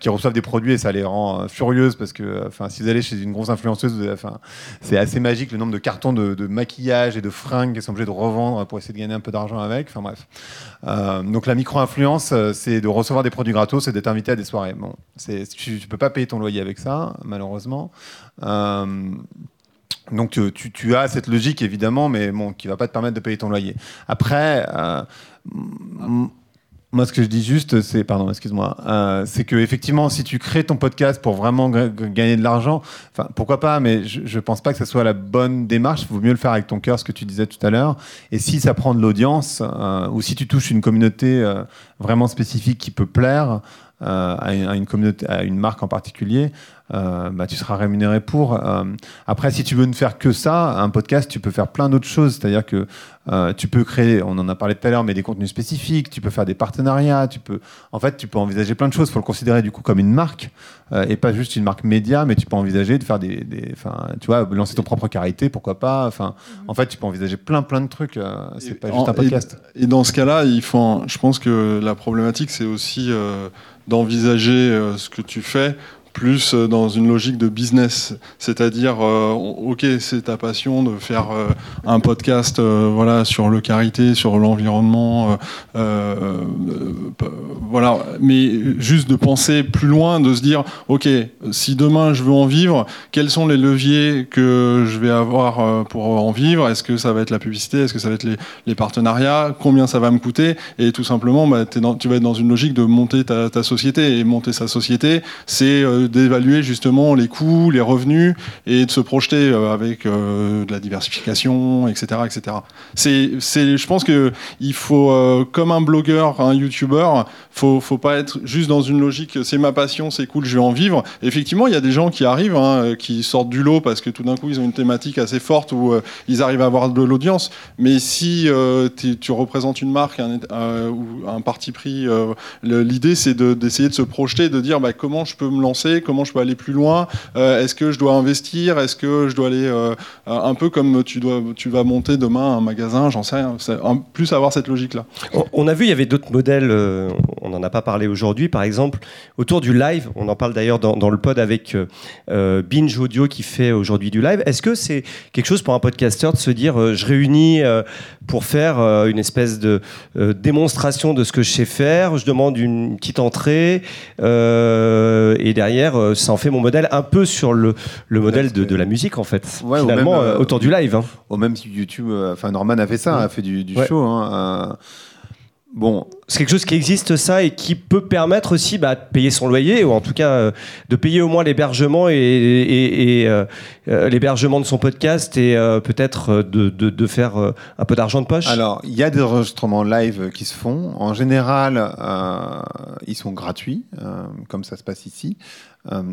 qui reçoivent des produits et ça les rend furieuses parce que enfin, si vous allez chez une grosse influenceuse, c'est assez magique le nombre de cartons de, maquillage et de fringues qu'ils sont obligés de revendre pour essayer de gagner un peu d'argent avec. Enfin bref. Euh, donc la micro-influence, euh, c'est de recevoir des produits gratos et d'être invité à des soirées. Bon, tu ne peux pas payer ton loyer avec ça, malheureusement. Euh, donc tu, as cette logique évidemment, mais bon, qui va pas te permettre de payer ton loyer. Après, moi ce que je dis juste, c'est pardon, excuse-moi, euh, c'est que effectivement, si tu crées ton podcast pour vraiment ga- ga- gagner de l'argent, enfin pourquoi pas, mais je, je pense pas que ce soit la bonne démarche. Il vaut mieux le faire avec ton cœur, ce que tu disais tout à l'heure. Et si ça prend de l'audience, euh, ou si tu touches une communauté euh, vraiment spécifique qui peut plaire. à une communauté, à une marque en particulier, euh, bah, tu seras rémunéré pour. Euh, après, si tu veux ne faire que ça, un podcast, tu peux faire plein d'autres choses. C'est-à-dire que euh, tu peux créer, on en a parlé tout à l'heure, mais des contenus spécifiques. Tu peux faire des partenariats. Tu peux, en fait, tu peux envisager plein de choses. Il faut le considérer du coup comme une marque euh, et pas juste une marque média, mais tu peux envisager de faire des, des- enfin, tu vois, lancer ton propre carité, pourquoi pas. Enfin, en fait, tu peux envisager plein, plein de trucs. euh, c'est pas juste un podcast. Et, et dans ce cas-là, il faut, un- je pense que la problématique, c'est aussi euh, d'envisager euh, ce que tu fais plus euh, dans une logique de business, c'est-à-dire, euh, ok, c'est ta passion de faire euh, un podcast, voilà, sur le carité, sur l'environnement, voilà, mais juste de penser plus loin, de se dire, ok, si demain je veux en vivre, quels sont les leviers que je vais avoir pour en vivre? Est-ce que ça va être la publicité? Est-ce que ça va être les, partenariats? Combien ça va me coûter? Et tout simplement, bah, tu vas être dans une logique de monter ta, ta société. Et monter sa société, c'est d'évaluer justement les coûts, les revenus et de se projeter euh, avec euh, de la diversification, etc. etc. C'est, c'est, je pense que il faut, euh, comme un blogueur, un youtubeur, faut, faut pas être juste dans une logique c'est ma passion, c'est cool, je vais en vivre. Effectivement, il y a des gens qui arrivent, hein, qui sortent du lot parce que tout d'un coup ils ont une thématique assez forte où ils arrivent à avoir de l'audience. Mais si tu représentes une marque ou un parti pris, l'idée c'est de- d'essayer de, se projeter, de dire bah, comment je peux me lancer comment je peux aller plus loin, est-ce que je dois investir, est-ce que je dois aller un peu comme tu, dois, tu vas monter demain un magasin, j'en sais rien. En plus avoir cette logique-là. On a vu, il y avait d'autres modèles, on n'en a pas parlé aujourd'hui, par exemple, autour du live, on en parle d'ailleurs dans, le pod avec Binge Audio qui fait aujourd'hui du live. Est-ce que c'est quelque chose pour un podcasteur de se dire, je réunis pour faire une espèce de démonstration de ce que je sais faire, je demande une petite entrée, euh, et derrière, euh, ça en fait mon modèle un peu sur le, le modèle de, de, la musique, en fait. Finalement, euh, autour du live. Hein. Au même YouTube, enfin Norman a fait ça, a fait du, du show. Hein, Bon, c'est quelque chose qui existe ça et qui peut permettre aussi bah, de payer son loyer ou en tout cas euh, de payer au moins l'hébergement et, euh, euh, l'hébergement de son podcast et peut-être de, de, faire un peu d'argent de poche. Alors il y a des enregistrements live qui se font. En général, ils sont gratuits, comme ça se passe ici.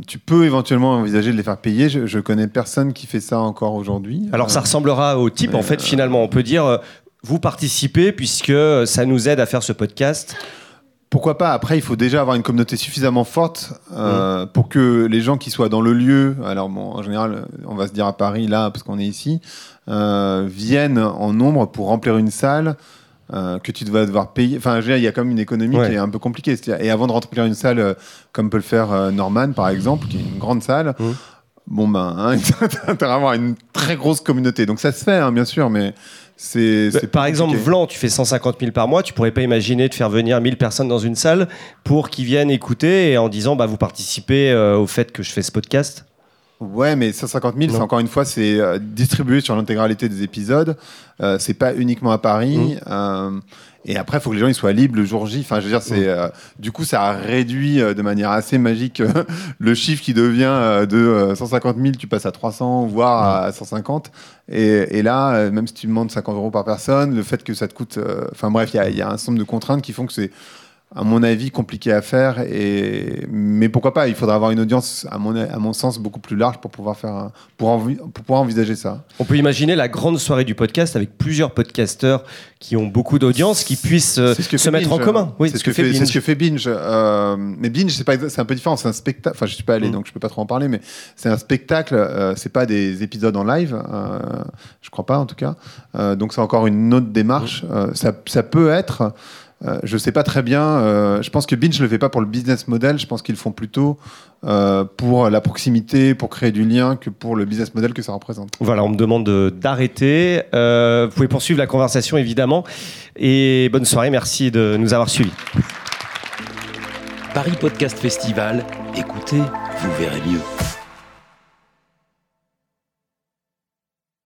tu peux éventuellement envisager de les faire payer. Je, je connais personne qui fait ça encore aujourd'hui. Alors ça ressemblera au type en fait finalement. On peut dire vous participez puisque ça nous aide à faire ce podcast. Pourquoi pas? Après, il faut déjà avoir une communauté suffisamment forte euh, pour que les gens qui soient dans le lieu, alors bon, en général, on va se dire à Paris là parce qu'on est ici, euh, viennent en nombre pour remplir une salle. Euh, que tu vas devoir payer. Enfin, il y a quand même une économie qui est un peu compliquée. Et avant de remplir une salle, comme peut le faire Norman, par exemple, qui est une grande salle, mmh. bon ben, hein, tu vas avoir une très grosse communauté. Donc ça se fait, hein, bien sûr, mais c'est, par exemple, Vlan, tu fais 150 000 par mois, tu pourrais pas imaginer de faire venir 1000 personnes dans une salle pour qu'ils viennent écouter et en disant bah, vous participez euh, au fait que je fais ce podcast Ouais, mais 150 000, c'est encore une fois, c'est euh, distribué sur l'intégralité des épisodes. Euh, c'est pas uniquement à Paris. Mmh. Et après, il faut que les gens ils soient libres le jour J. Enfin, je veux dire, c'est euh, du coup, ça a réduit euh, de manière assez magique euh, le chiffre qui devient de 150 000, tu passes à 300, voire à 150. Et, et là, même si tu demandes 50 euros par personne, le fait que ça te coûte. Enfin, bref, il y, y, a un certain nombre de contraintes qui font que c'est à mon avis, compliqué à faire. Et... Mais pourquoi pas Il faudra avoir une audience, à mon, à mon sens, beaucoup plus large pour pouvoir, faire, pour, pour pouvoir envisager ça. On peut imaginer la grande soirée du podcast avec plusieurs podcasteurs qui ont beaucoup d'audience, qui puissent euh, se mettre en commun. Oui, c'est ce, que fait, Binge. ce que fait Binge. Euh, mais Binge, c'est, pas, c'est un peu différent. C'est un spectacle. Enfin, je suis pas allé, mm. donc je peux pas trop en parler, mais c'est un spectacle. Euh, c'est pas des épisodes en live. je crois pas, en tout cas. donc c'est encore une autre démarche. Mm. ça, ça peut être euh, je ne sais pas très bien. Euh, je pense que Binge ne le fait pas pour le business model. Je pense qu'ils le font plutôt euh, pour la proximité, pour créer du lien, que pour le business model que ça représente. Voilà, on me demande d'arrêter. vous pouvez poursuivre la conversation, évidemment. Et bonne soirée. Merci de nous avoir suivis. Paris Podcast Festival. Écoutez, vous verrez mieux.